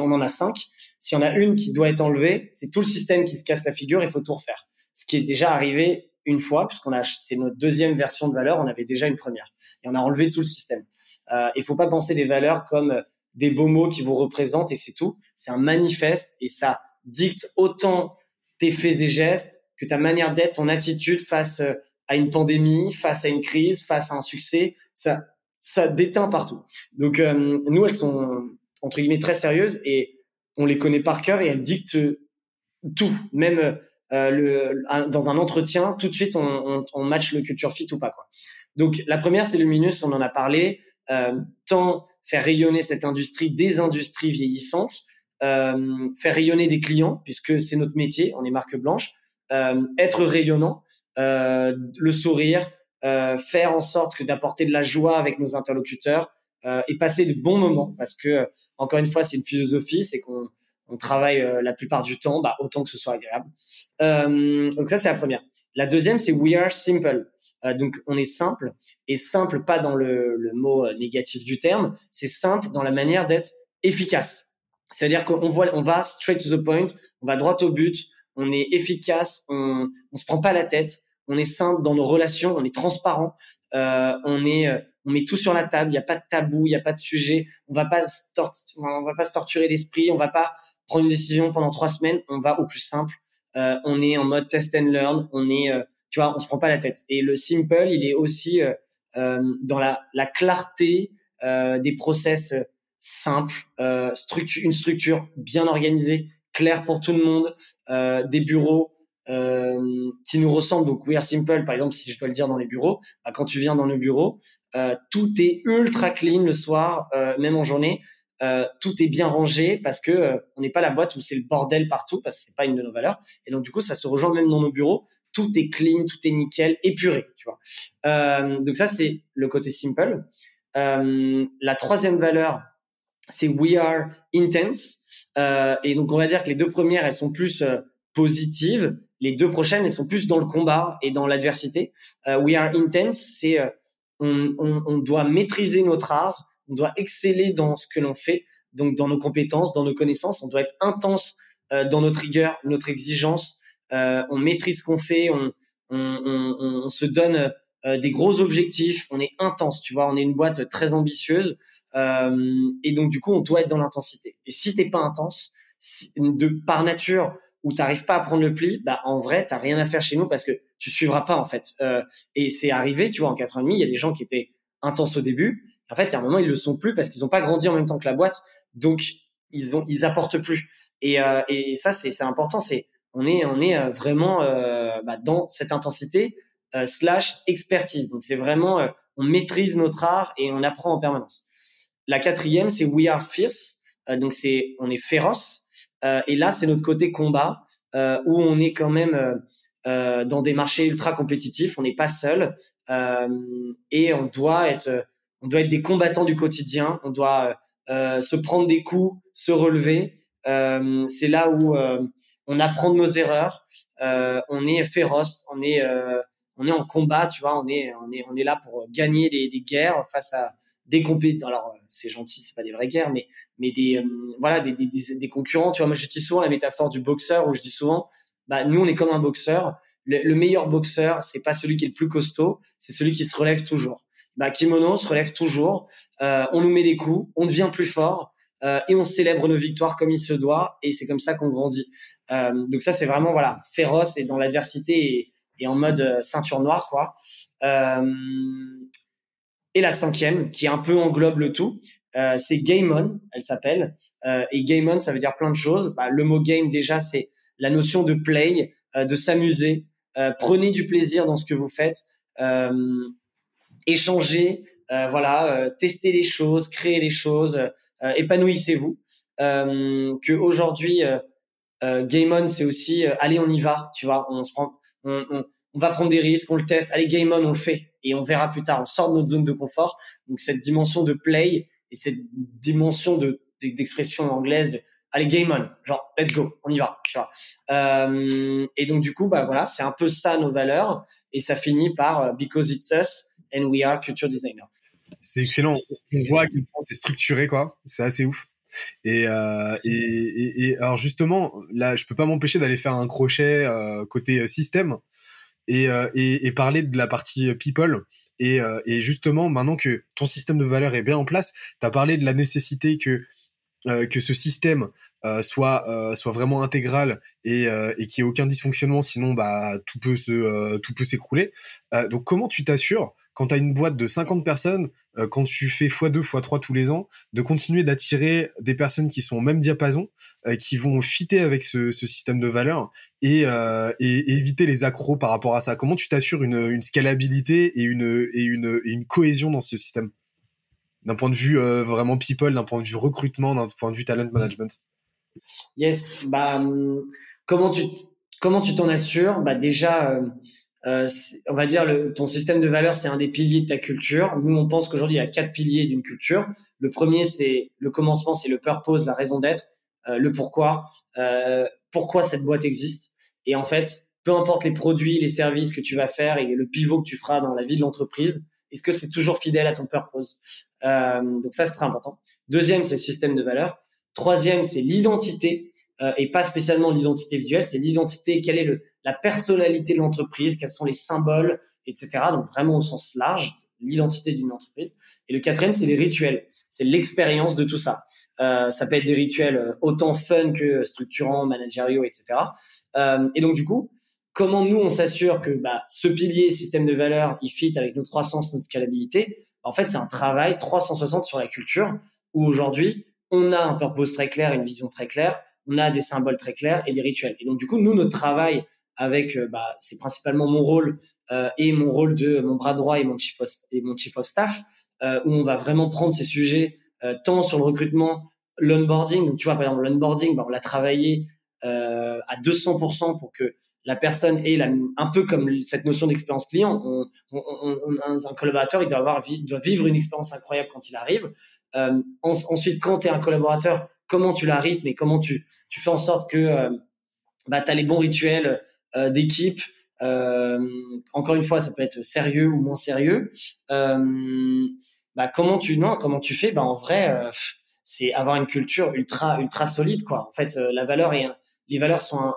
on en a cinq. Si on a une qui doit être enlevée, c'est tout le système qui se casse la figure. Il faut tout refaire. Ce qui est déjà arrivé une fois, puisqu'on a, c'est notre deuxième version de valeur. On avait déjà une première et on a enlevé tout le système. Euh, il faut pas penser des valeurs comme euh, des beaux mots qui vous représentent et c'est tout. C'est un manifeste et ça dicte autant tes faits et gestes que ta manière d'être, ton attitude face euh, à une pandémie, face à une crise, face à un succès. Ça, ça déteint partout. Donc euh, nous, elles sont entre guillemets très sérieuses et on les connaît par cœur et elles dictent tout, même euh, le, dans un entretien, tout de suite on, on, on, match le culture fit ou pas quoi. Donc la première c'est Luminous, on en a parlé, euh, tant faire rayonner cette industrie des industries vieillissantes, euh, faire rayonner des clients puisque c'est notre métier, on est marque blanche, euh, être rayonnant, euh, le sourire, euh, faire en sorte que d'apporter de la joie avec nos interlocuteurs et passer de bons moments parce que encore une fois c'est une philosophie c'est qu'on on travaille euh, la plupart du temps bah, autant que ce soit agréable euh, donc ça c'est la première la deuxième c'est we are simple donc on est simple et simple pas dans le, le mot négatif du terme c'est simple dans la manière d'être efficace c'est-à-dire qu'on voit on va straight to the point on va droit au but on est efficace on on se prend pas la tête on est simple dans nos relations, on est transparent, euh, on est, euh, on met tout sur la table. Il n'y a pas de tabou, il n'y a pas de sujet. On va pas, on va pas se torturer l'esprit. On va pas prendre une décision pendant trois semaines. On va au plus simple. Euh, on est en mode test and learn. On est, euh, tu vois, on se prend pas la tête. Et le simple, il est aussi euh, euh, dans la, la clarté des process simples, structure, une structure bien organisée, claire pour tout le monde, des bureaux euh, qui nous ressemble. Donc, We Are Simple, par exemple, si je dois le dire dans les bureaux, bah, quand tu viens dans le bureau, euh, tout est ultra clean le soir, euh, même en journée. Euh, tout est bien rangé parce que euh, on n'est pas la boîte où c'est le bordel partout parce que c'est pas une de nos valeurs. Et donc du coup, ça se rejoint même dans nos bureaux. Tout est clean, tout est nickel, épuré, tu vois. Euh, donc ça, c'est le côté simple. la troisième valeur, c'est we are intense. et donc on va dire que les deux premières, elles sont plus positives les deux prochaines, elles sont plus dans le combat et dans l'adversité. Euh, we are intense, c'est euh, on, on, on, doit maîtriser notre art, on doit exceller dans ce que l'on fait, donc dans nos compétences, dans nos connaissances, on doit être intense euh, dans notre rigueur, notre exigence. Euh, on maîtrise ce qu'on fait, on, on, on, se donne euh, des gros objectifs, on est intense, tu vois, on est une boîte très ambitieuse et donc du coup on doit être dans l'intensité. Et si t'es pas intense, de par nature, où tu n'arrives pas à prendre le pli, bah en vrai, tu rien à faire chez nous parce que tu suivras pas en fait. Euh, et c'est arrivé, tu vois, en 4 ans et demi, il y a des gens qui étaient intenses au début. En fait, il y a un moment, ils le sont plus parce qu'ils n'ont pas grandi en même temps que la boîte, donc ils ont, ils apportent plus. Et, euh, et ça, c'est, important. C'est, on est, on est euh, vraiment euh, bah, dans cette intensité euh, slash expertise. Donc c'est vraiment, euh, on maîtrise notre art et on apprend en permanence. La quatrième, c'est we are fierce. donc c'est, on est féroce. Euh, et là, c'est notre côté combat euh, où on est quand même euh, dans des marchés ultra compétitifs. On n'est pas seul et on doit être, on doit être des combattants du quotidien. On doit se prendre des coups, se relever. c'est là où on apprend de nos erreurs. on est féroce. On est on est en combat, tu vois, on est, on est, on est là pour gagner des, des guerres face à des compétences. Alors c'est gentil, c'est pas des vraies guerres, mais mais des voilà des, des, des, concurrents. Tu vois, moi je dis souvent la métaphore du boxeur où je dis souvent, bah nous on est comme un boxeur. Le, le meilleur boxeur, c'est pas celui qui est le plus costaud, c'est celui qui se relève toujours. Bah Kimono se relève toujours. on nous met des coups, on devient plus fort. Euh, et on célèbre nos victoires comme il se doit et c'est comme ça qu'on grandit. Euh, donc ça c'est vraiment voilà féroce et dans l'adversité et, en mode euh, ceinture noire quoi. et la cinquième qui un peu englobe le tout, c'est Game On, elle s'appelle. et Game On ça veut dire plein de choses. Bah, le mot game déjà c'est la notion de play, de s'amuser. prenez du plaisir dans ce que vous faites. Échanger, voilà, tester les choses, créer les choses, euh, épanouissez-vous. Euh, que aujourd'hui, euh, Game On, c'est aussi allez, on y va, tu vois, on se prend, on, on, on, va prendre des risques, on le teste, allez, Game On, on le fait et on verra plus tard. On sort de notre zone de confort. Donc cette dimension de play et cette dimension de d'expression anglaise de allez game on genre let's go on y va tu vois euh, et donc du coup bah voilà c'est un peu ça nos valeurs et ça finit par because it's us and we are culture designer c'est excellent. On voit que c'est structuré, quoi. C'est assez ouf. Euh, et, et, et, alors justement, là, je peux pas m'empêcher d'aller faire un crochet euh, côté euh, système et, et, parler de la partie people. Et, justement, maintenant que ton système de valeur est bien en place, tu as parlé de la nécessité que que ce système soit soit vraiment intégral et, et qu'il n'y ait aucun dysfonctionnement, sinon bah tout peut se tout peut s'écrouler. donc comment tu t'assures quand tu as une boîte de 50 personnes, euh, quand tu fais x2, x3 tous les ans, de continuer d'attirer des personnes qui sont au même diapason, euh, qui vont fitter avec ce, système de valeur euh, et, éviter les accros par rapport à ça. Comment tu t'assures une, scalabilité et une, cohésion dans ce système? D'un point de vue vraiment people, d'un point de vue recrutement, d'un point de vue talent management. Yes, bah, hum, comment tu comment tu t'en assures? Bah déjà euh, on va dire le, ton système de valeurs, c'est un des piliers de ta culture. Nous, on pense qu'aujourd'hui, il y a quatre piliers d'une culture. Le premier, c'est le commencement, c'est le purpose, la raison d'être, euh, le pourquoi, euh, pourquoi cette boîte existe. Et en fait, peu importe les produits, les services que tu vas faire et le pivot que tu feras dans la vie de l'entreprise, est-ce que c'est toujours fidèle à ton purpose? Donc ça, c'est très important. Deuxième, c'est le système de valeurs. Troisième, c'est l'identité et pas spécialement l'identité visuelle, c'est l'identité. Quel est le la personnalité de l'entreprise, quels sont les symboles, etc. Donc vraiment au sens large, l'identité d'une entreprise. Et le quatrième, c'est les rituels. C'est l'expérience de tout ça. Euh, ça peut être des rituels euh, autant fun que structurants, managériaux, etc. Euh, et donc du coup, comment nous on s'assure que bah, ce pilier système de valeurs, il fit avec notre croissance, notre scalabilité? En fait, c'est un travail 360 sur la culture où aujourd'hui on a un purpose très clair, une vision très claire, on a des symboles très clairs et des rituels. Et donc du coup, nous notre travail avec, euh, bah, c'est principalement mon rôle euh, et mon rôle de mon bras droit et mon chief of, et mon chief of staff, euh, où on va vraiment prendre ces sujets tant sur le recrutement, l'onboarding. Tu vois, par exemple, l'onboarding, bah, on l'a travaillé à 200% pour que la personne ait la, un peu comme cette notion d'expérience client. On, on, on, un collaborateur, il doit, avoir, doit vivre une expérience incroyable quand il arrive. Euh, ensuite, quand tu es un collaborateur, comment tu la rythmes et comment tu, tu fais en sorte que euh, bah, tu as les bons rituels d'équipe. Euh, encore une fois, ça peut être sérieux ou moins sérieux. Euh, bah, comment tu non, comment tu fais? Bah, en vrai, c'est avoir une culture ultra ultra solide quoi. En fait, la valeur et les valeurs sont un,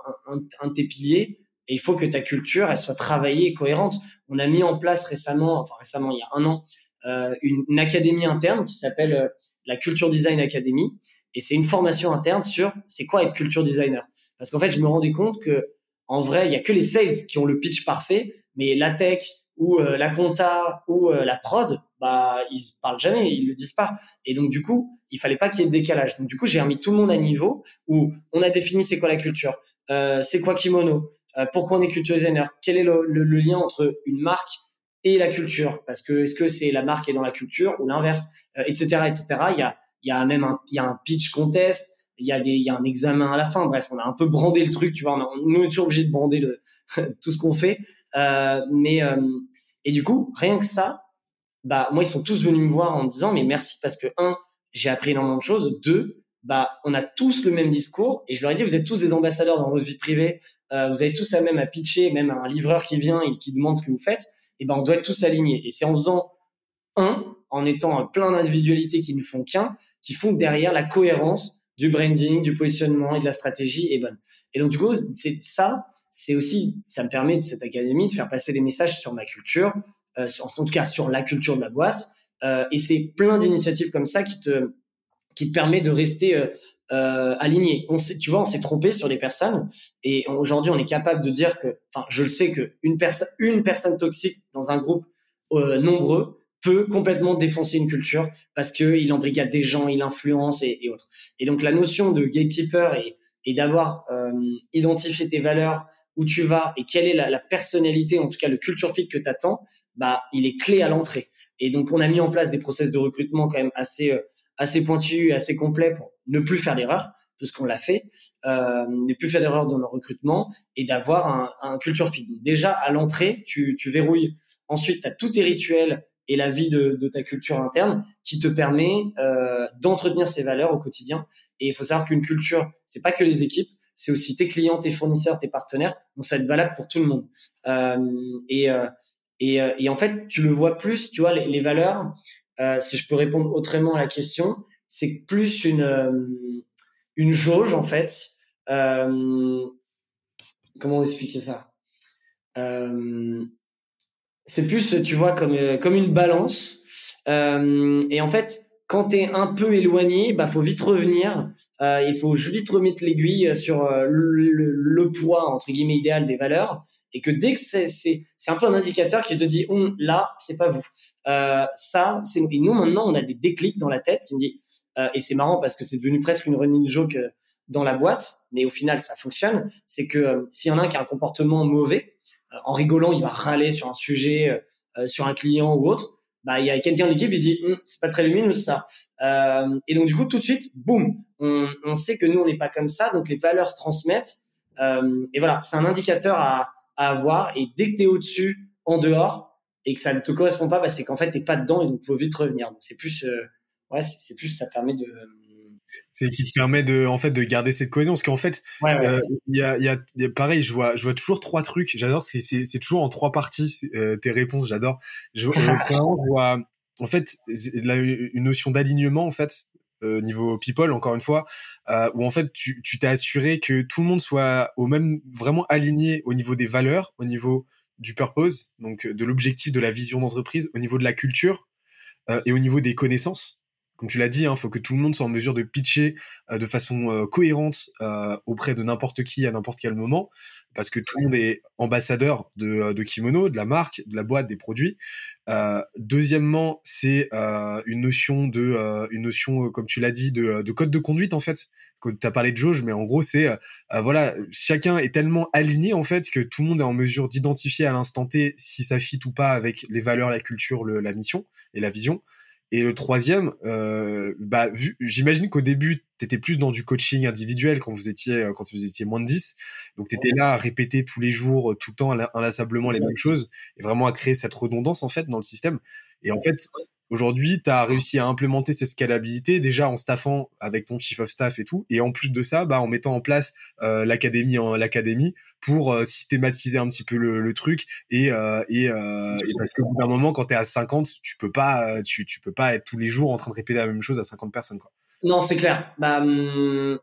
un, de tes piliers et il faut que ta culture elle soit travaillée et cohérente. On a mis en place récemment, enfin récemment il y a un an, une, une, académie interne qui s'appelle la Culture Design Academy et c'est une formation interne sur c'est quoi être culture designer. Parce qu'en fait je me rendais compte que en vrai, il y a que les sales qui ont le pitch parfait, mais la tech ou euh, la compta ou euh, la prod, bah ils parlent jamais, ils le disent pas. Et donc du coup, il fallait pas qu'il y ait de décalage. Donc du coup, j'ai remis tout le monde à niveau où on a défini c'est quoi la culture, euh, c'est quoi kimono, pourquoi on est culture designer, quel est le, lien entre une marque et la culture, parce que est-ce que c'est la marque est dans la culture ou l'inverse, etc., etc. Il y a il y a même un, il y a un pitch contest, il y a des, il y a un examen à la fin. Bref, on a un peu brandé le truc, tu vois. On, est toujours obligé de brander tout ce qu'on fait. Euh, mais euh, et du coup, rien que ça, bah moi ils sont tous venus me voir en me disant mais merci parce que un, j'ai appris énormément de choses. Deux, bah on a tous le même discours et je leur ai dit vous êtes tous des ambassadeurs dans votre vie privée. Euh, vous avez tous la même à pitcher, même un livreur qui vient et qui demande ce que vous faites. Et ben on doit être tous alignés. Et c'est en faisant un, en étant plein d'individualités qui ne font qu'un, qui font que derrière la cohérence du branding, du positionnement et de la stratégie est bonne. Et donc, du coup, c'est ça, c'est aussi, ça me permet de cette académie de faire passer des messages sur ma culture, euh, en tout cas sur la culture de la boîte. Euh, et c'est plein d'initiatives comme ça qui te, qui te permet de rester euh, euh aligné. On sait, tu vois, on s'est trompé sur les personnes et aujourd'hui, on est capable de dire que, enfin, je le sais que une personne, une personne toxique dans un groupe euh, nombreux peut complètement défoncer une culture parce que il embrigade des gens, il influence et, autres. Et donc la notion de gatekeeper et, et d'avoir euh, identifié tes valeurs, où tu vas et quelle est la, la personnalité, en tout cas le culture fit que tu attends, bah il est clé à l'entrée. Et donc on a mis en place des process de recrutement quand même assez euh, assez pointus, assez complets pour ne plus faire d'erreurs, parce qu'on l'a fait, euh, ne plus faire d'erreurs dans le recrutement et d'avoir un, un culture fit. déjà à l'entrée, tu, tu verrouilles. Ensuite, tu tous tes rituels et la vie de, ta culture interne qui te permet euh, d'entretenir ces valeurs au quotidien. Et il faut savoir qu'une culture, c'est pas que les équipes, c'est aussi tes clients, tes fournisseurs, tes partenaires. Donc ça va être valable pour tout le monde. Euh, et, euh, et, en fait, tu le vois plus, tu vois, les, valeurs. Si je peux répondre autrement à la question, c'est plus une une jauge en fait. comment expliquer ça? C'est plus, tu vois, comme, euh, comme une balance. Euh, et en fait, quand tu es un peu éloigné, bah faut vite revenir. Euh, il faut vite remettre l'aiguille sur euh, le, le, poids entre guillemets idéal des valeurs. Et que dès que c'est c'est un peu un indicateur qui te dit on là c'est pas vous. Euh, ça c'est et nous maintenant on a des déclics dans la tête qui me dit euh, et c'est marrant parce que c'est devenu presque une running joke dans la boîte, mais au final ça fonctionne. C'est que s'il y en a un qui a un comportement mauvais, euh, en rigolant, il va râler sur un sujet, euh, euh, sur un client ou autre, bah il y a quelqu'un de l'équipe qui dit hum, c'est pas très lumineux ça. Euh, et donc du coup tout de suite, boum, on, on sait que nous on n'est pas comme ça, donc les valeurs se transmettent. Euh, et voilà, c'est un indicateur à, à, avoir. Et dès que tu es au-dessus, en dehors, et que ça ne te correspond pas, bah, c'est qu'en fait t'es pas dedans et donc faut vite revenir. Donc c'est plus, euh, ouais, c'est plus ça permet de c'est qui te permet de en fait de garder cette cohésion. Parce qu'en fait euh, il y, a, y, a, pareil je vois je vois toujours trois trucs. J'adore c'est c'est toujours en trois parties euh, tes réponses j'adore. Je, je, vois en fait une notion d'alignement en fait euh, niveau people encore une fois euh, où en fait tu tu t'es assuré que tout le monde soit au même vraiment aligné au niveau des valeurs au niveau du purpose donc de l'objectif de la vision d'entreprise au niveau de la culture euh, et au niveau des connaissances comme tu l'as dit, il hein, faut que tout le monde soit en mesure de pitcher euh, de façon euh, cohérente euh, auprès de n'importe qui à n'importe quel moment, parce que tout le monde est ambassadeur de, de kimono, de la marque, de la boîte, des produits. deuxièmement, c'est une notion de, une notion, comme tu l'as dit, de, de, code de conduite en fait. Tu as parlé de jauge, mais en gros, c'est voilà, chacun est tellement aligné en fait que tout le monde est en mesure d'identifier à l'instant T si ça fit ou pas avec les valeurs, la culture, la mission et la vision. Et le troisième, euh, bah, j'imagine qu'au début, tu étais plus dans du coaching individuel quand vous étiez, euh, quand vous étiez moins de 10. Donc, tu étais là à répéter tous les jours, tout le temps, inlassablement les mêmes choses et vraiment à créer cette redondance, en fait, dans le système. Et en fait, Aujourd'hui, tu as réussi à implémenter cette scalabilité déjà en staffant avec ton chief of staff et tout, et en plus de ça, bah, en mettant en place euh, l'académie en l'académie pour euh, systématiser un petit peu le, truc et, euh, et, parce que bout d'un moment, quand tu es à 50, tu peux pas, tu, peux pas être tous les jours en train de répéter la même chose à 50 personnes, quoi. Non, c'est clair. Bah, hum,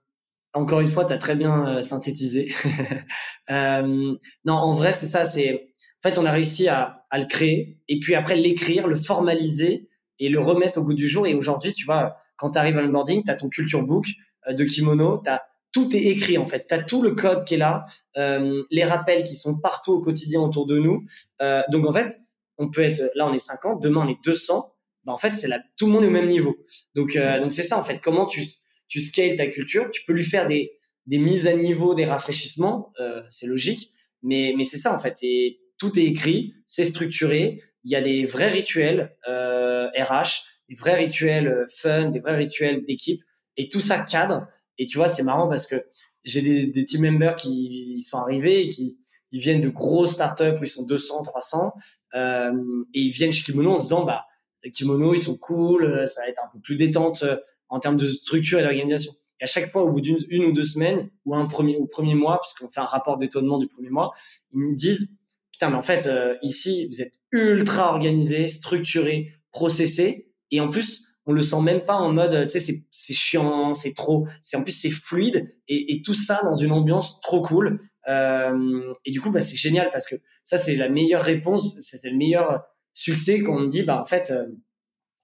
encore une fois, tu as très bien synthétisé. non, en vrai, c'est ça. C'est en fait, on a réussi à le créer et puis après l'écrire, le formaliser et le remettre au goût du jour. Et aujourd'hui, tu vois, quand tu arrives à l'onboarding, tu as ton culture book euh, de kimono, tu tout est écrit en fait. Tu as tout le code qui est là, euh, les rappels qui sont partout au quotidien autour de nous. Euh, donc en fait, on peut être là, on est 50, demain on est 200. Bah, en fait, c'est là, tout le monde est au même niveau. Donc euh, donc c'est ça en fait. Comment tu tu scales ta culture Tu peux lui faire des des mises à niveau, des rafraîchissements, euh, c'est logique. Mais mais c'est ça en fait. Et tout est écrit, c'est structuré il y a des vrais rituels euh, RH, des vrais rituels euh, fun, des vrais rituels d'équipe, et tout ça cadre. Et tu vois, c'est marrant parce que j'ai des, des, team members qui sont arrivés et qui ils viennent de grosses startups où ils sont 200, 300, euh, et ils viennent chez Kimono en se disant, bah, Kimono, ils sont cool, euh, ça va être un peu plus détente euh, en termes de structure et d'organisation. Et à chaque fois, au bout d'une une ou deux semaines, ou un premier, au premier mois, puisqu'on fait un rapport d'étonnement du premier mois, ils me disent, putain, mais en fait, euh, ici, vous êtes ultra organisé, structuré, processé. Et en plus on le sent même pas en mode tu sais c'est chiant c'est trop. C'est en plus c'est fluide. Et, et, tout ça dans une ambiance trop cool. Euh, et du coup bah c'est génial parce que ça c'est la meilleure réponse c'est le meilleur succès quand on dit bah en fait euh,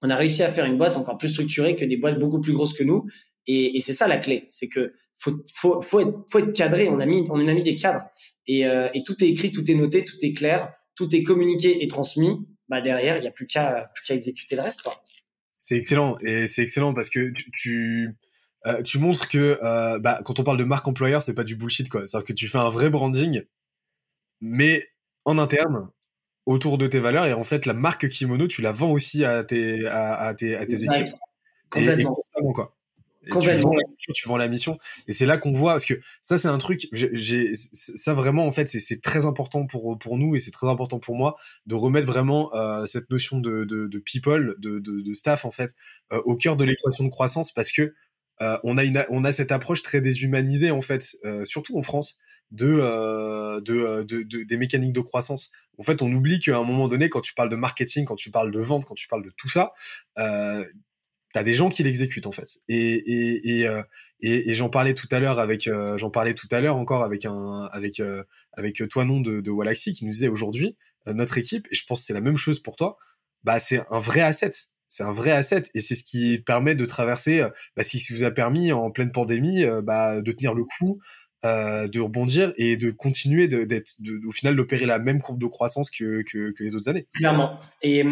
on a réussi à faire une boîte encore plus structurée que des boîtes beaucoup plus grosses que nous. Et, et c'est ça la clé. C'est que faut, faut, faut, être, faut être cadré on a mis on a mis des cadres et, euh, et tout est écrit tout est noté tout est clair tout est communiqué et transmis bah derrière il y a plus qu'à plus qu'à exécuter le reste quoi c'est excellent et c'est excellent parce que tu tu, euh, tu montres que euh, bah, quand on parle de marque employeur, c'est pas du bullshit quoi. C'est-à-dire que tu fais un vrai branding, mais en interne autour de tes valeurs et en fait la marque Kimono, tu la vends aussi à tes à, à tes, à tes équipes. Complètement. Et, quoi. Tu vends, la mission, Et c'est là qu'on voit, parce que ça, c'est un truc, j'ai, ça vraiment, en fait, c'est très important pour, pour nous et c'est très important pour moi de remettre vraiment euh, cette notion de, de, de people, de, de, de, staff, en fait, euh, au cœur de l'équation de croissance parce que euh, on, a une, on a cette approche très déshumanisée, en fait, euh, surtout en France, de, euh, de, de, des mécaniques de croissance. En fait, on oublie qu'à un moment donné, quand tu parles de marketing, quand tu parles de vente, quand tu parles de tout ça, euh, t'as des gens qui l'exécutent en fait. Et et et, euh, et, et j'en parlais tout à l'heure avec euh, j'en parlais tout à l'heure encore avec un avec euh, avec toi non de, de Wallaxy qui nous disait aujourd'hui notre équipe et je pense que c'est la même chose pour toi. Bah c'est un vrai asset. C'est un vrai asset et c'est ce qui permet de traverser. Bah, si vous a permis en pleine pandémie bah, de tenir le coup, euh, de rebondir et de continuer d'être, au final, d'opérer la même courbe de croissance que, les autres années. Clairement. Et,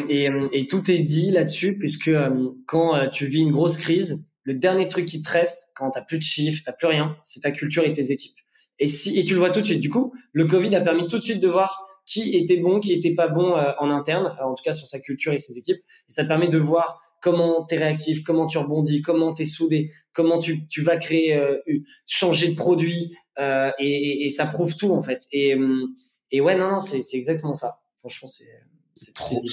tout est dit là-dessus, puisque euh, quand euh, tu vis une grosse crise, le dernier truc qui te reste, quand t'as plus de chiffres, t'as plus rien, c'est ta culture et tes équipes. Et si, tu le vois tout de suite. Du coup, le Covid a permis tout de suite de voir qui était bon, qui était pas bon en interne, en tout cas sur sa culture et ses équipes. Et ça permet de voir comment tu es réactif, comment tu rebondis, comment tu es soudé, comment tu, vas créer, changer de produit, euh, et, et, ça prouve tout en fait. Et, et ouais, non, non, c'est exactement ça. Franchement, c'est trop bien.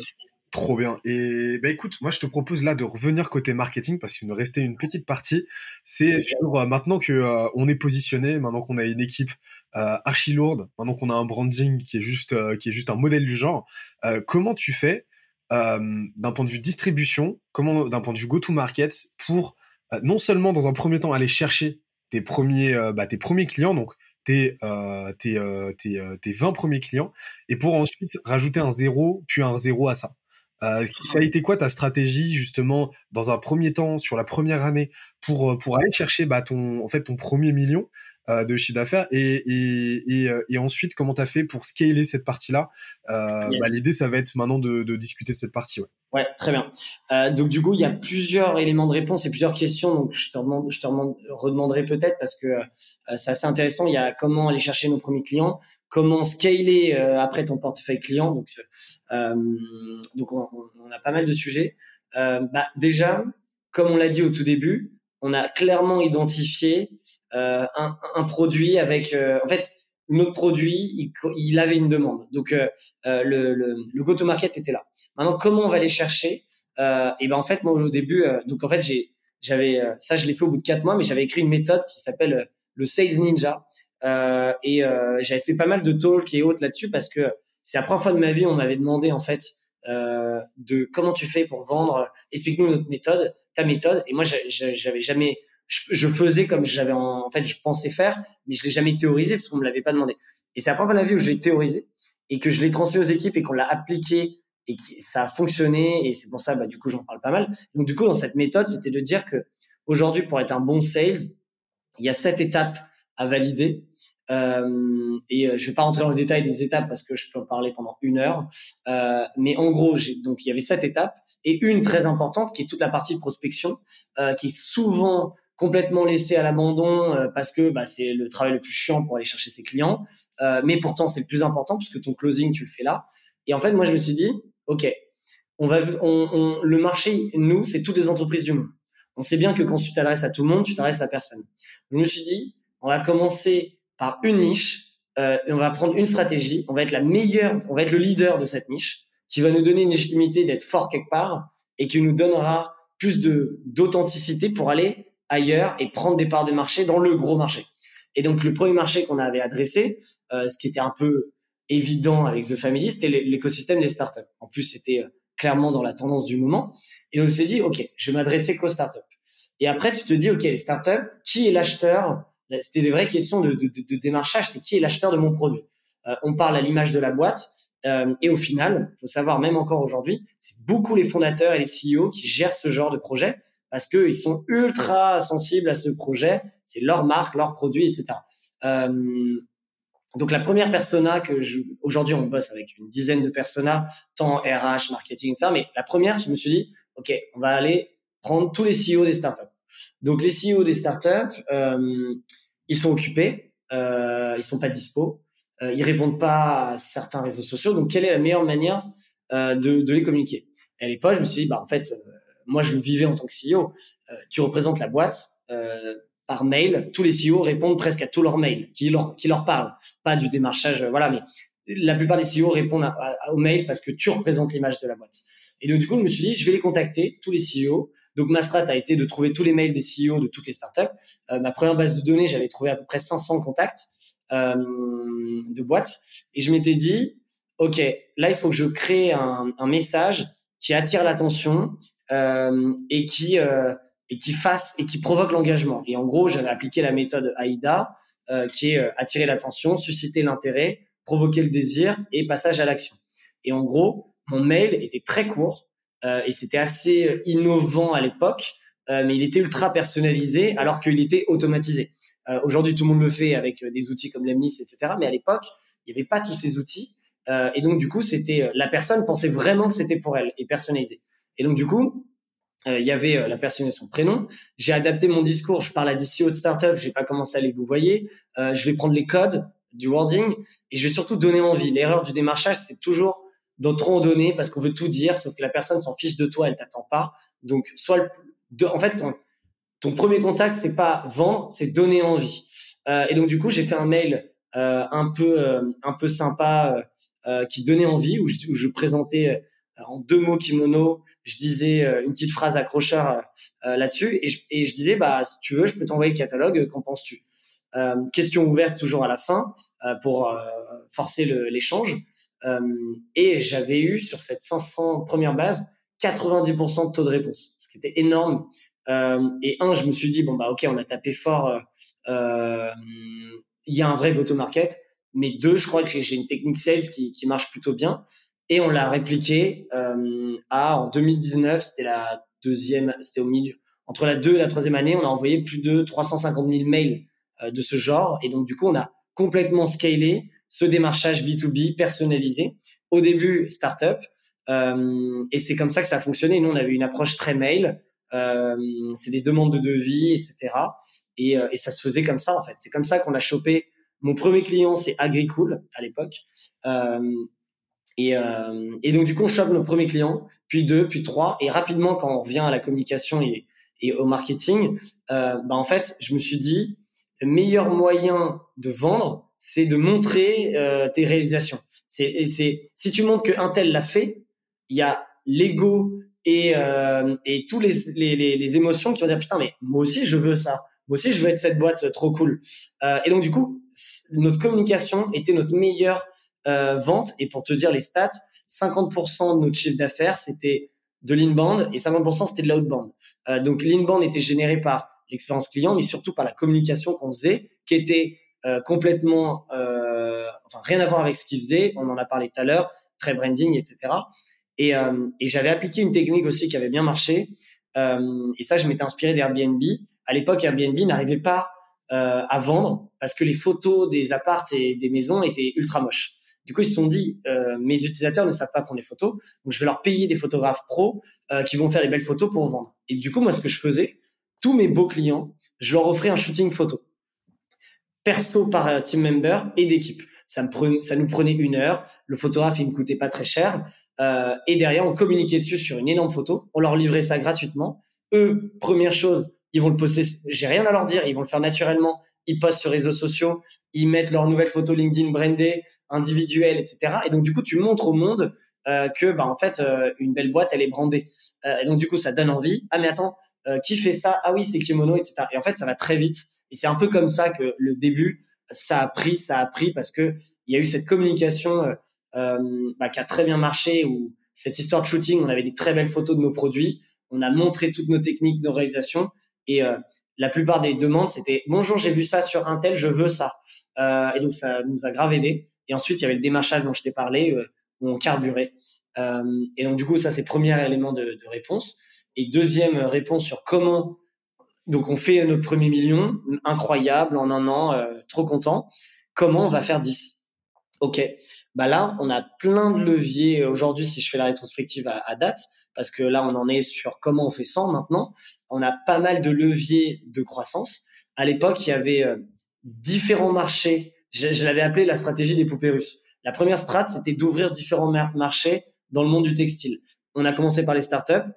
Trop bien. Et bah écoute, moi je te propose là de revenir côté marketing parce qu'il nous restait une petite partie. C'est sur euh, maintenant que euh, on est positionné, maintenant qu'on a une équipe euh, archi lourde, maintenant qu'on a un branding qui est juste qui est juste un modèle du genre. comment tu fais d'un point de vue distribution, comment d'un point de vue go-to-market pour non seulement dans un premier temps aller chercher tes premiers, euh, bah, tes premiers clients, donc tes, euh, tes, euh, tes, euh, 20 premiers clients, et pour ensuite rajouter un zéro, puis un zéro à ça. Ça a été quoi ta stratégie justement dans un premier temps sur la première année pour aller chercher bah, en fait ton premier million euh, de chiffre d'affaires et, et, et, euh, et, ensuite comment tu as fait pour scaler cette partie-là? Euh, bah, L'idée, ça va être maintenant de, de, discuter de cette partie. Ouais, ouais très bien. Euh, donc du coup, il y a plusieurs éléments de réponse et plusieurs questions. Donc je te, demande, je te redemanderai peut-être parce que euh, c'est assez intéressant. Il y a comment aller chercher nos premiers clients, comment scaler après ton portefeuille client. Donc, donc on, on, a pas mal de sujets. bah, déjà, comme on l'a dit au tout début, on a clairement identifié euh, un, un, produit avec, euh, en fait, notre produit, il, il, avait une demande. Donc, euh, euh le, le, le go-to-market était là. Maintenant, comment on va les chercher euh, Et ben en fait, moi au début, donc en fait, j'ai, j'avais ça, je l'ai fait au bout de quatre mois, mais j'avais écrit une méthode qui s'appelle le Sales Ninja. et j'avais fait pas mal de talks et autres là-dessus parce que c'est la première fois de ma vie on m'avait demandé en fait euh, de comment tu fais pour vendre. Explique-nous notre méthode, ta méthode. Et moi, j'avais jamais, je, faisais comme j'avais en, fait, je pensais faire, mais je l'ai jamais théorisé parce qu'on me l'avait pas demandé. Et c'est la première la vie où j'ai théorisé et que je l'ai transmis aux équipes et qu'on l'a appliqué et que ça a fonctionné. Et c'est pour ça, bah, du coup, j'en parle pas mal. Donc, du coup, dans cette méthode, c'était de dire que aujourd'hui, pour être un bon sales, il y a sept étapes à valider. Euh, et euh, je vais pas rentrer dans le détail des étapes parce que je peux en parler pendant une heure. Euh, mais en gros, donc il y avait sept étapes et une très importante qui est toute la partie de prospection, euh, qui est souvent complètement laissée à l'abandon euh, parce que bah, c'est le travail le plus chiant pour aller chercher ses clients. mais pourtant, c'est le plus important puisque ton closing, tu le fais là. Et en fait, moi, je me suis dit, ok, on va, on, on, le marché, nous, c'est toutes les entreprises du monde. On sait bien que quand tu t'adresses à tout le monde, tu t'adresses à personne. je me suis dit, on va commencer par une niche euh, et on va prendre une stratégie. On va être la meilleure, on va être le leader de cette niche qui va nous donner une légitimité d'être fort quelque part et qui nous donnera plus de d'authenticité pour aller ailleurs et prendre des parts de marché dans le gros marché. Et donc le premier marché qu'on avait adressé, euh, ce qui était un peu évident avec The Family, c'était l'écosystème des startups. En plus, c'était euh, clairement dans la tendance du moment. Et on s'est dit, OK, je vais m'adresser qu'aux startups. Et après, tu te dis, OK, les startups, qui est l'acheteur C'était des vraies questions de, de, de, démarchage, c'est qui est l'acheteur de mon produit? Euh, On parle à l'image de la boîte. Euh, et au final, faut savoir, même encore aujourd'hui, c'est beaucoup les fondateurs et les CEO qui gèrent ce genre de projet parce qu'ils sont ultra sensibles à ce projet. C'est leur marque, leur produit, etc. Euh, donc la première persona que je, aujourd'hui on bosse avec une dizaine de personas, tant RH, marketing, ça, mais la première, je me suis dit, ok, on va aller prendre tous les CEO des startups. Donc les CEO des startups, euh, ils sont occupés, euh, ils sont pas dispo, euh, ils répondent pas à certains réseaux sociaux. Donc quelle est la meilleure manière euh, de, de, les communiquer? À l'époque, je me suis dit, bah en fait, euh, moi je le vivais en tant que CEO. Euh, tu représentes la boîte. Euh, par mail, tous les CEO répondent presque à tous leurs mails qui leur, qui leur parlent. Pas du démarchage, voilà, mais la plupart des CEO répondent aux mails parce que tu représentes l'image de la boîte. Et donc, du coup, je me suis dit, je vais les contacter, tous les CEO. Donc, ma strat a été de trouver tous les mails des CEO de toutes les startups. Euh, ma première base de données, j'avais trouvé à peu près 500 contacts euh, de boîtes. Et je m'étais dit, OK, là, il faut que je crée un, un message qui attire l'attention euh, et qui... Euh, et qui fasse et qui provoque l'engagement. Et en gros, j'avais appliqué la méthode AIDA, euh, qui est euh, attirer l'attention, susciter l'intérêt, provoquer le désir et passage à l'action. Et en gros, mon mail était très court et c'était assez innovant à l'époque, euh, mais il était ultra personnalisé alors qu'il était automatisé. Euh, aujourd'hui, tout le monde le fait avec des outils comme Lemnis, etc. Mais à l'époque, il n'y avait pas tous ces outils. et donc, du coup, c'était la personne pensait vraiment que c'était pour elle et personnalisé. Et donc, du coup, euh, il y avait euh, la personne et son prénom. J'ai adapté mon discours. Je parle à des CEO de startup. Je vais pas commencer à les vous voyez. Euh, je vais prendre les codes du wording et je vais surtout donner envie. L'erreur du démarchage, c'est toujours d'en trop donner parce qu'on veut tout dire, sauf que la personne s'en fiche de toi, elle t'attend pas. Donc, soit de, en fait, ton, premier contact, c'est pas vendre, c'est donner envie. Euh, et donc, du coup, j'ai fait un mail euh, un peu, un peu sympa qui donnait envie où je, où je présentais en deux mots kimono je disais euh, une petite phrase accrocheur euh, euh, là-dessus et je, et je, disais bah si tu veux je peux t'envoyer le catalogue qu'en penses-tu? Euh, question ouverte toujours à la fin euh, pour forcer l'échange et j'avais eu sur cette 500 première base 90% de taux de réponse ce qui était énorme. Et un je me suis dit bon bah ok on a tapé fort il y a un vrai go-to-market. Mais deux je crois que j'ai une technique sales qui, marche plutôt bien. Et on l'a répliqué euh, à en 2019, c'était la deuxième, c'était au milieu entre la deux et la troisième année, on a envoyé plus de 350 000 mails euh, de ce genre. Et donc du coup on a complètement scalé ce démarchage B2B personnalisé. Au début startup euh, et c'est comme ça que ça a fonctionné. Nous on avait une approche très mail. Euh, c'est des demandes de devis, etc. Et, euh, et, ça se faisait comme ça en fait. C'est comme ça qu'on a chopé. Mon premier client, c'est Agricool à l'époque. Euh, et, euh, et, donc, du coup, on chope nos premiers clients, puis deux, puis trois. Et rapidement, quand on revient à la communication et, au marketing, euh, bah, en fait, je me suis dit, le meilleur moyen de vendre, c'est de montrer euh, tes réalisations. C'est, c'est, si tu montres qu'un tel l'a fait, il y a l'ego et, euh, et tous les, les, les, les, émotions qui vont dire putain mais moi aussi je veux ça moi aussi je veux être cette boîte trop cool euh, et donc du coup notre communication était notre meilleur euh, vente. Et pour te dire les stats, 50% de notre chiffre d'affaires, c'était de l'inbound et 50% c'était de l'outbound. Euh, donc l'inbound était généré par l'expérience client, mais surtout par la communication qu'on faisait, qui était euh, complètement, euh, enfin rien à voir avec ce qu'ils faisaient. On en a parlé tout à l'heure, très branding, etc. Et, euh, et j'avais appliqué une technique aussi qui avait bien marché. Euh, et ça, je m'étais inspiré d'Airbnb. À l'époque, Airbnb n'arrivait pas à vendre parce que les photos des appartes et des maisons étaient ultra moches. Du coup, ils se sont dit, euh, mes utilisateurs ne savent pas prendre des photos, donc je vais leur payer des photographes pros euh, qui vont faire des belles photos pour vendre. Et du coup, moi, ce que je faisais, tous mes beaux clients, je leur offrais un shooting photo, perso par euh, team member et d'équipe. Ça, me prenait, ça nous prenait une heure. Le photographe, il me coûtait pas très cher. Euh, et derrière, on communiquait dessus sur une énorme photo. On leur livrait ça gratuitement. Eux, première chose, ils vont le poster. J'ai rien à leur dire. Ils vont le faire naturellement ils postent sur réseaux sociaux, ils mettent leurs nouvelles photos LinkedIn brandées, individuelles, etc. Et donc du coup, tu montres au monde euh, que, bah en fait, euh, une belle boîte, elle est brandée. Euh, et donc du coup, ça donne envie. Ah mais attends, euh, qui fait ça? Ah oui, c'est Kimono, etc. Et en fait, ça va très vite. Et c'est un peu comme ça que le début, ça a pris, ça a pris parce que il y a eu cette communication euh, bah, qui a très bien marché où cette histoire de shooting, on avait des très belles photos de nos produits, on a montré toutes nos techniques, nos réalisations, et euh, la plupart des demandes, c'était bonjour, j'ai vu ça sur Intel, je veux ça. Euh, et donc ça nous a grave aidé. Et ensuite, il y avait le démarchage dont je t'ai parlé, euh, où on carburait. Euh, et donc du coup, ça c'est premier élément de, de, réponse. Et deuxième réponse sur comment. Donc on fait notre premier million, incroyable en un an, euh, trop content. Comment on va faire 10 Ok, bah là on a plein de leviers aujourd'hui si je fais la rétrospective à, date parce que là, on en est sur comment on fait 100 maintenant. On a pas mal de leviers de croissance. À l'époque, il y avait euh, différents marchés. Je, l'avais appelé la stratégie des poupées russes. La première strat, c'était d'ouvrir différents marchés dans le monde du textile. On a commencé par les startups.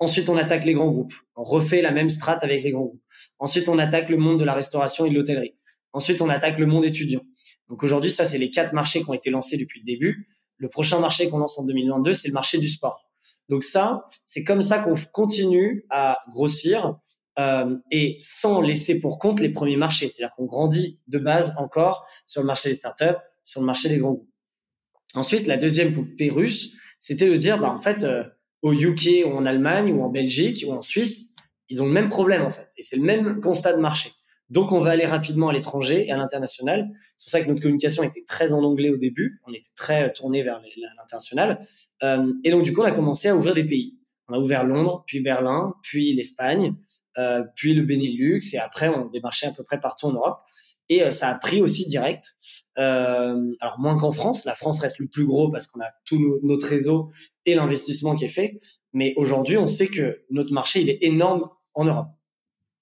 Ensuite, on attaque les grands groupes. On refait la même strat avec les grands groupes. Ensuite, on attaque le monde de la restauration et de l'hôtellerie. Ensuite, on attaque le monde étudiant. Donc aujourd'hui, ça, c'est les quatre marchés qui ont été lancés depuis le début. Le prochain marché qu'on lance en 2022, c'est le marché du sport. Donc ça, c'est comme ça qu'on continue à grossir euh, et sans laisser pour compte les premiers marchés. C'est-à-dire qu'on grandit de base encore sur le marché des startups, sur le marché des grands groupes. Ensuite, la deuxième poupée russe, c'était de dire, bah en fait, euh, au UK ou en Allemagne ou en Belgique ou en Suisse, ils ont le même problème en fait, et c'est le même constat de marché. Donc, on va aller rapidement à l'étranger et à l'international. C'est pour ça que notre communication était très en anglais au début. On était très tourné vers l'international. Euh, et donc, du coup, on a commencé à ouvrir des pays. On a ouvert Londres, puis Berlin, puis l'Espagne, euh, puis le Benelux, et après, on démarchait à peu près partout en Europe. Et euh, ça a pris aussi direct. Euh, alors, moins qu'en France. La France reste le plus gros parce qu'on a tout notre réseau et l'investissement qui est fait. Mais aujourd'hui, on sait que notre marché, il est énorme en Europe.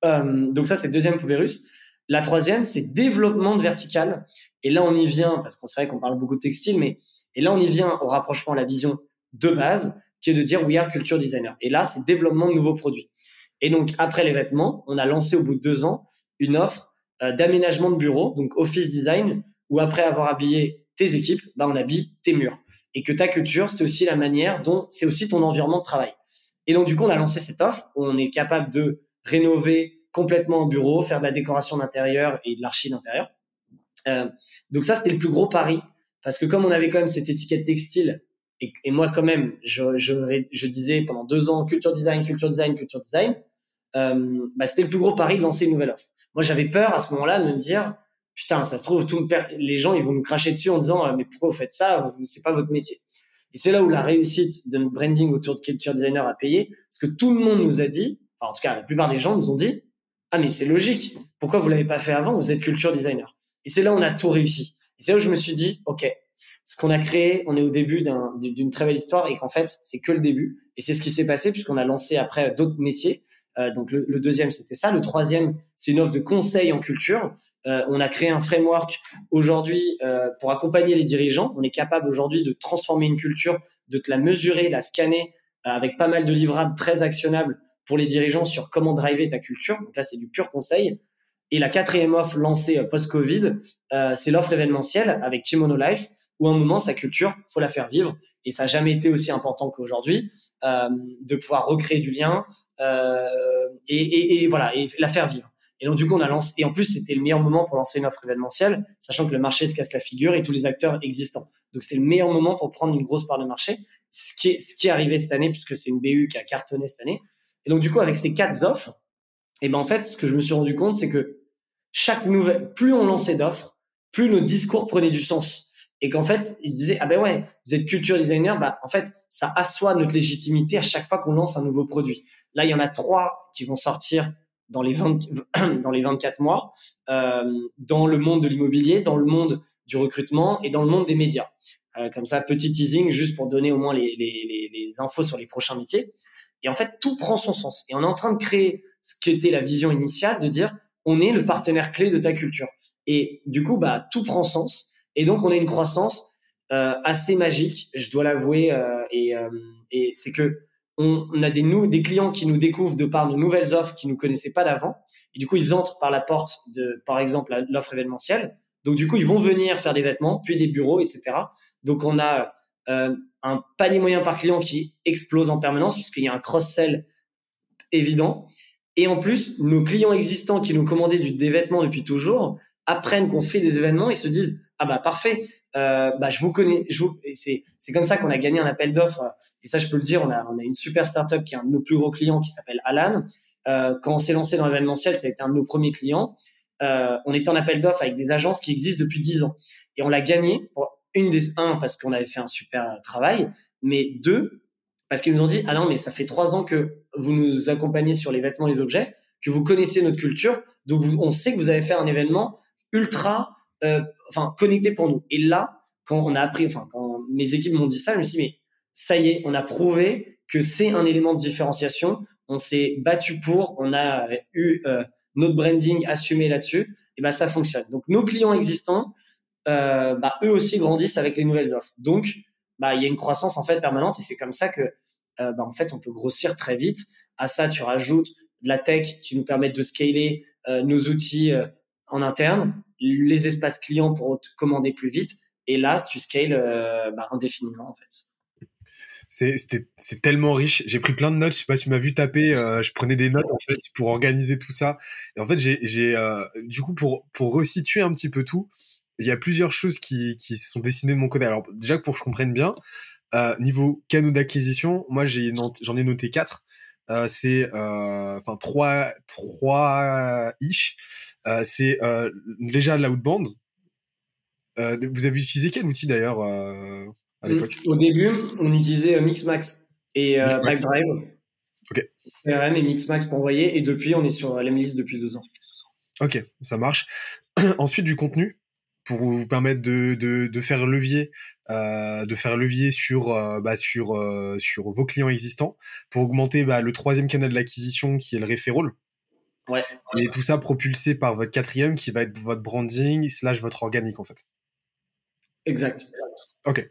Euh, donc ça, c'est deuxième russe. La troisième, c'est développement de vertical. Et là, on y vient, parce qu'on sait qu'on parle beaucoup de textile, mais et là, on y vient au rapprochement à la vision de base, qui est de dire we are culture designer. Et là, c'est développement de nouveaux produits. Et donc, après les vêtements, on a lancé au bout de deux ans une offre d'aménagement de bureau, donc office design, où après avoir habillé tes équipes, bah, on habille tes murs. Et que ta culture, c'est aussi la manière dont, c'est aussi ton environnement de travail. Et donc, du coup, on a lancé cette offre où on est capable de rénover complètement un bureau, faire de la décoration d'intérieur et de l'archi d'intérieur. Euh, donc ça, c'était le plus gros pari. Parce que comme on avait quand même cette étiquette textile, et, et moi quand même, je, je, je, disais pendant deux ans culture design, culture design, culture design, euh, bah, c'était le plus gros pari de lancer une nouvelle offre. Moi, j'avais peur à ce moment-là de me dire, putain, ça se trouve, tout les gens, ils vont nous cracher dessus en disant, mais pourquoi vous faites ça? C'est pas votre métier. Et c'est là où la réussite de notre branding autour de culture designer a payé, parce que tout le monde nous a dit, enfin en tout cas la plupart des gens nous ont dit ah mais c'est logique. Pourquoi vous l'avez pas fait avant? Vous êtes culture designer et c'est là où on a tout réussi. Et c'est là où je me suis dit ok. Ce qu'on a créé on est au début d'une très belle histoire et qu'en fait c'est que le début. Et c'est ce qui s'est passé puisqu'on a lancé après d'autres métiers euh, donc le, deuxième c'était ça le troisième c'est une offre de conseil en culture euh, on a créé un framework aujourd'hui euh, pour accompagner les dirigeants on est capable aujourd'hui de transformer une culture de te la mesurer de la scanner euh, avec pas mal de livrables très actionnables pour les dirigeants sur comment driver ta culture. Donc là, c'est du pur conseil. Et la quatrième offre lancée euh, post-Covid, c'est l'offre événementielle avec Kimono Life, où un moment, sa culture, faut la faire vivre. Et ça n'a jamais été aussi important qu'aujourd'hui, euh, de pouvoir recréer du lien euh, et, et, et, voilà, et la faire vivre. Et donc, du coup, on a lancé, et en plus, c'était le meilleur moment pour lancer une offre événementielle, sachant que le marché se casse la figure et tous les acteurs existants. Donc, c'était le meilleur moment pour prendre une grosse part de marché, ce qui est, ce qui est arrivé cette année, puisque c'est une BU qui a cartonné cette année. Et donc, du coup, avec ces quatre offres, et ben, en fait, ce que je me suis rendu compte, c'est que chaque nouvelle, plus on lançait d'offres, plus nos discours prenaient du sens. Et qu'en fait, ils se disaient, ah ben ouais, vous êtes culture designer, bah, en fait, ça assoit notre légitimité à chaque fois qu'on lance un nouveau produit. Là, il y en a trois qui vont sortir dans les 20, dans les 24 mois, euh, dans le monde de l'immobilier, dans le monde du recrutement et dans le monde des médias. Euh, comme ça, petit teasing, juste pour donner au moins les, les, les, infos sur les prochains métiers. Et en fait, tout prend son sens. Et on est en train de créer ce qui était la vision initiale de dire on est le partenaire clé de ta culture. Et du coup, bah, tout prend sens. Et donc, on a une croissance euh, assez magique, je dois l'avouer. Euh, et, euh, et c'est que on, a des, clients qui nous découvrent de par nos nouvelles offres qui nous connaissaient pas d'avant. Et du coup, ils entrent par la porte de, par exemple, l'offre événementielle. Donc, du coup, ils vont venir faire des vêtements, puis des bureaux, etc. Donc, on a un panier moyen par client qui explose en permanence puisqu'il y a un cross-sell évident. Et en plus, nos clients existants qui nous commandaient du, des vêtements depuis toujours apprennent qu'on fait des événements et se disent ah bah parfait, euh, bah, je vous connais, je vous, c'est, c'est comme ça qu'on a gagné un appel d'offres. Et ça, je peux le dire, on a, on a une super startup qui est un de nos plus gros clients qui s'appelle Alan. Euh, quand on s'est lancé dans l'événementiel, ça a été un de nos premiers clients. Euh, on était en appel d'offres avec des agences qui existent depuis 10 ans. Et on l'a gagné pour une des, un, parce qu'on avait fait un super travail, mais deux, parce qu'ils nous ont dit, ah non, mais ça fait trois ans que vous nous accompagnez sur les vêtements, les objets, que vous connaissez notre culture, donc on sait que vous avez fait un événement ultra enfin connecté pour nous. Et là, quand on a appris, enfin quand mes équipes m'ont dit ça, je me suis dit mais ça y est, on a prouvé que c'est un élément de différenciation. On s'est battu pour, on a eu euh, notre branding assumé là-dessus. Et ben ça fonctionne. Donc nos clients existants, euh, bah, eux aussi grandissent avec les nouvelles offres. Donc bah il y a une croissance en fait permanente et c'est comme ça que euh, bah, en fait on peut grossir très vite. À ça tu rajoutes de la tech qui nous permet de scaler euh, nos outils euh, en interne, les espaces clients pour commander plus vite. Et là, tu scales euh, bah, indéfiniment, en fait. C'est tellement riche. J'ai pris plein de notes. Je sais pas si tu m'as vu taper. je prenais des notes en fait pour organiser tout ça. Et en fait, j'ai du coup pour pour resituer un petit peu tout. Il y a plusieurs choses qui qui sont dessinées de mon côté. Alors déjà pour que je comprenne bien, niveau canaux d'acquisition, moi j'ai j'en ai noté quatre. Euh, c'est euh, enfin trois trois ish. Euh, c'est déjà l'outbound. vous avez utilisé quel outil d'ailleurs à l'époque? Au début, on utilisait Mixmax et Pipedrive. Ok. CRM et Mixmax pour envoyer. Et depuis, on est sur l'Emlist depuis deux ans. Ok, ça marche. Ensuite, du contenu pour vous permettre de, de, de faire levier euh, de faire levier sur euh, bah, sur euh, sur vos clients existants pour augmenter bah, le troisième canal de l'acquisition qui est le referral ouais. et tout ça propulsé par votre quatrième qui va être votre branding slash votre organique en fait. Exact. Ok.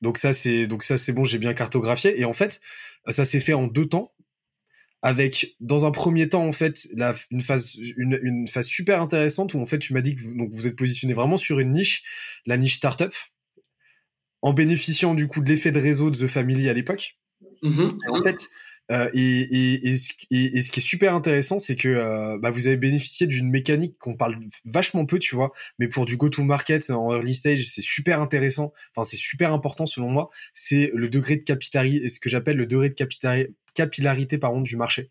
Donc ça c'est donc ça c'est bon j'ai bien cartographié. Et en fait ça s'est fait en deux temps. Avec dans un premier temps en fait la, une phase une, une phase super intéressante où en fait tu m'as dit que vous, donc vous êtes positionné vraiment sur une niche la niche startup en bénéficiant du coup de l'effet de réseau de The Family à l'époque. Mm-hmm. en fait euh, et, et, et, ce qui est super intéressant, c'est que euh, bah, vous avez bénéficié d'une mécanique qu'on parle vachement peu, tu vois, mais pour du go-to-market en early stage, c'est super intéressant. Enfin, c'est super important selon moi. C'est le degré de capitalité, ce que j'appelle le degré de capitalité capillarité par du marché.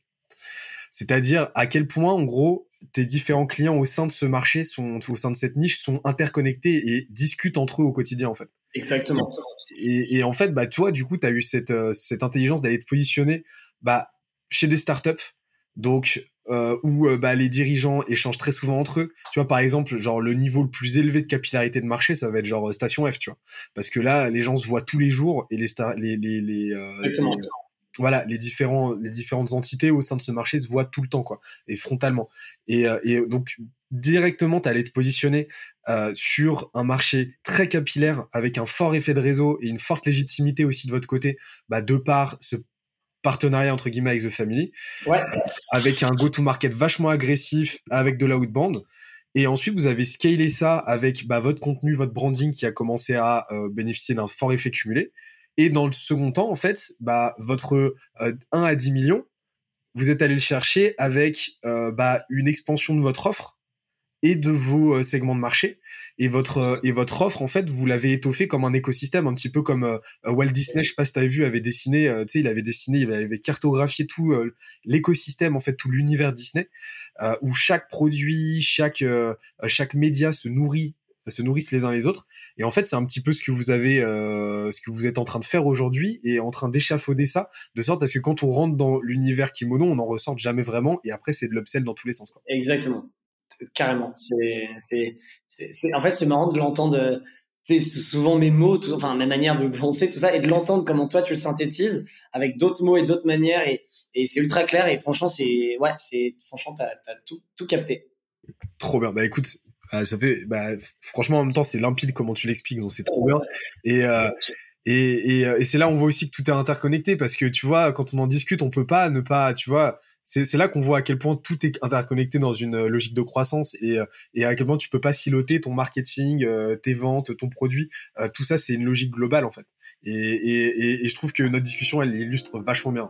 C'est-à-dire à quel point, en gros, tes différents clients au sein de ce marché, sont, au sein de cette niche, sont interconnectés et discutent entre eux au quotidien, en fait. Exactement. Et, en fait, bah, toi, du coup, tu as eu cette, euh, cette intelligence d'aller te positionner bah, chez des startups, donc euh, où euh, bah, les dirigeants échangent très souvent entre eux. Tu vois, par exemple, genre le niveau le plus élevé de capillarité de marché, ça va être genre Station F, tu vois. Parce que là, les gens se voient tous les jours et les, les, les, les, voilà, les différents, les différentes entités au sein de ce marché se voient tout le temps, quoi, et frontalement. Et, euh, et donc directement, tu allais te positionner euh, sur un marché très capillaire avec un fort effet de réseau et une forte légitimité aussi de votre côté, bah, de par ce partenariat entre guillemets avec The Family, ouais. avec un go-to-market vachement agressif, avec de la outbound. Et ensuite, vous avez scalé ça avec bah, votre contenu, votre branding qui a commencé à euh, bénéficier d'un fort effet cumulé. Et dans le second temps, en fait, bah, votre 1 euh, à 10 millions, vous êtes allé le chercher avec euh, bah, une expansion de votre offre et de vos euh, segments de marché. Et votre, et votre offre, en fait, vous l'avez étoffé comme un écosystème, un petit peu comme Walt Disney, je sais pas si tu vu, avait dessiné, il avait dessiné, il avait cartographié tout l'écosystème, en fait, tout l'univers Disney, où chaque produit, chaque, chaque média se nourrit se nourrissent les uns les autres. Et en fait, c'est un petit peu ce que vous avez, euh, ce que vous êtes en train de faire aujourd'hui et en train d'échafauder ça, de sorte à ce que quand on rentre dans l'univers kimono, on n'en ressorte jamais vraiment. Et après, c'est de l'upsell dans tous les sens. Quoi. Exactement, carrément. C'est, en fait, c'est marrant de l'entendre. C'est souvent mes mots, tout, enfin ma manière de penser, tout ça, et de l'entendre comment toi tu le synthétises avec d'autres mots et d'autres manières, et, et c'est ultra clair. Et franchement, c'est ouais, c'est franchement t'as as tout, tout capté. Trop bien. Bah écoute, ah, ça fait, bah, franchement, en même temps, c'est limpide comment tu l'expliques, donc c'est trop bien. Et, euh, et, et, euh, et c'est là on voit aussi que tout est interconnecté parce que tu vois, quand on en discute, on peut pas ne pas, tu vois, c'est là qu'on voit à quel point tout est interconnecté dans une euh, logique de croissance et, et à quel point tu peux pas siloter ton marketing, tes ventes, ton produit. tout ça, c'est une logique globale en fait. Et, et, et, je trouve que notre discussion, elle illustre vachement bien.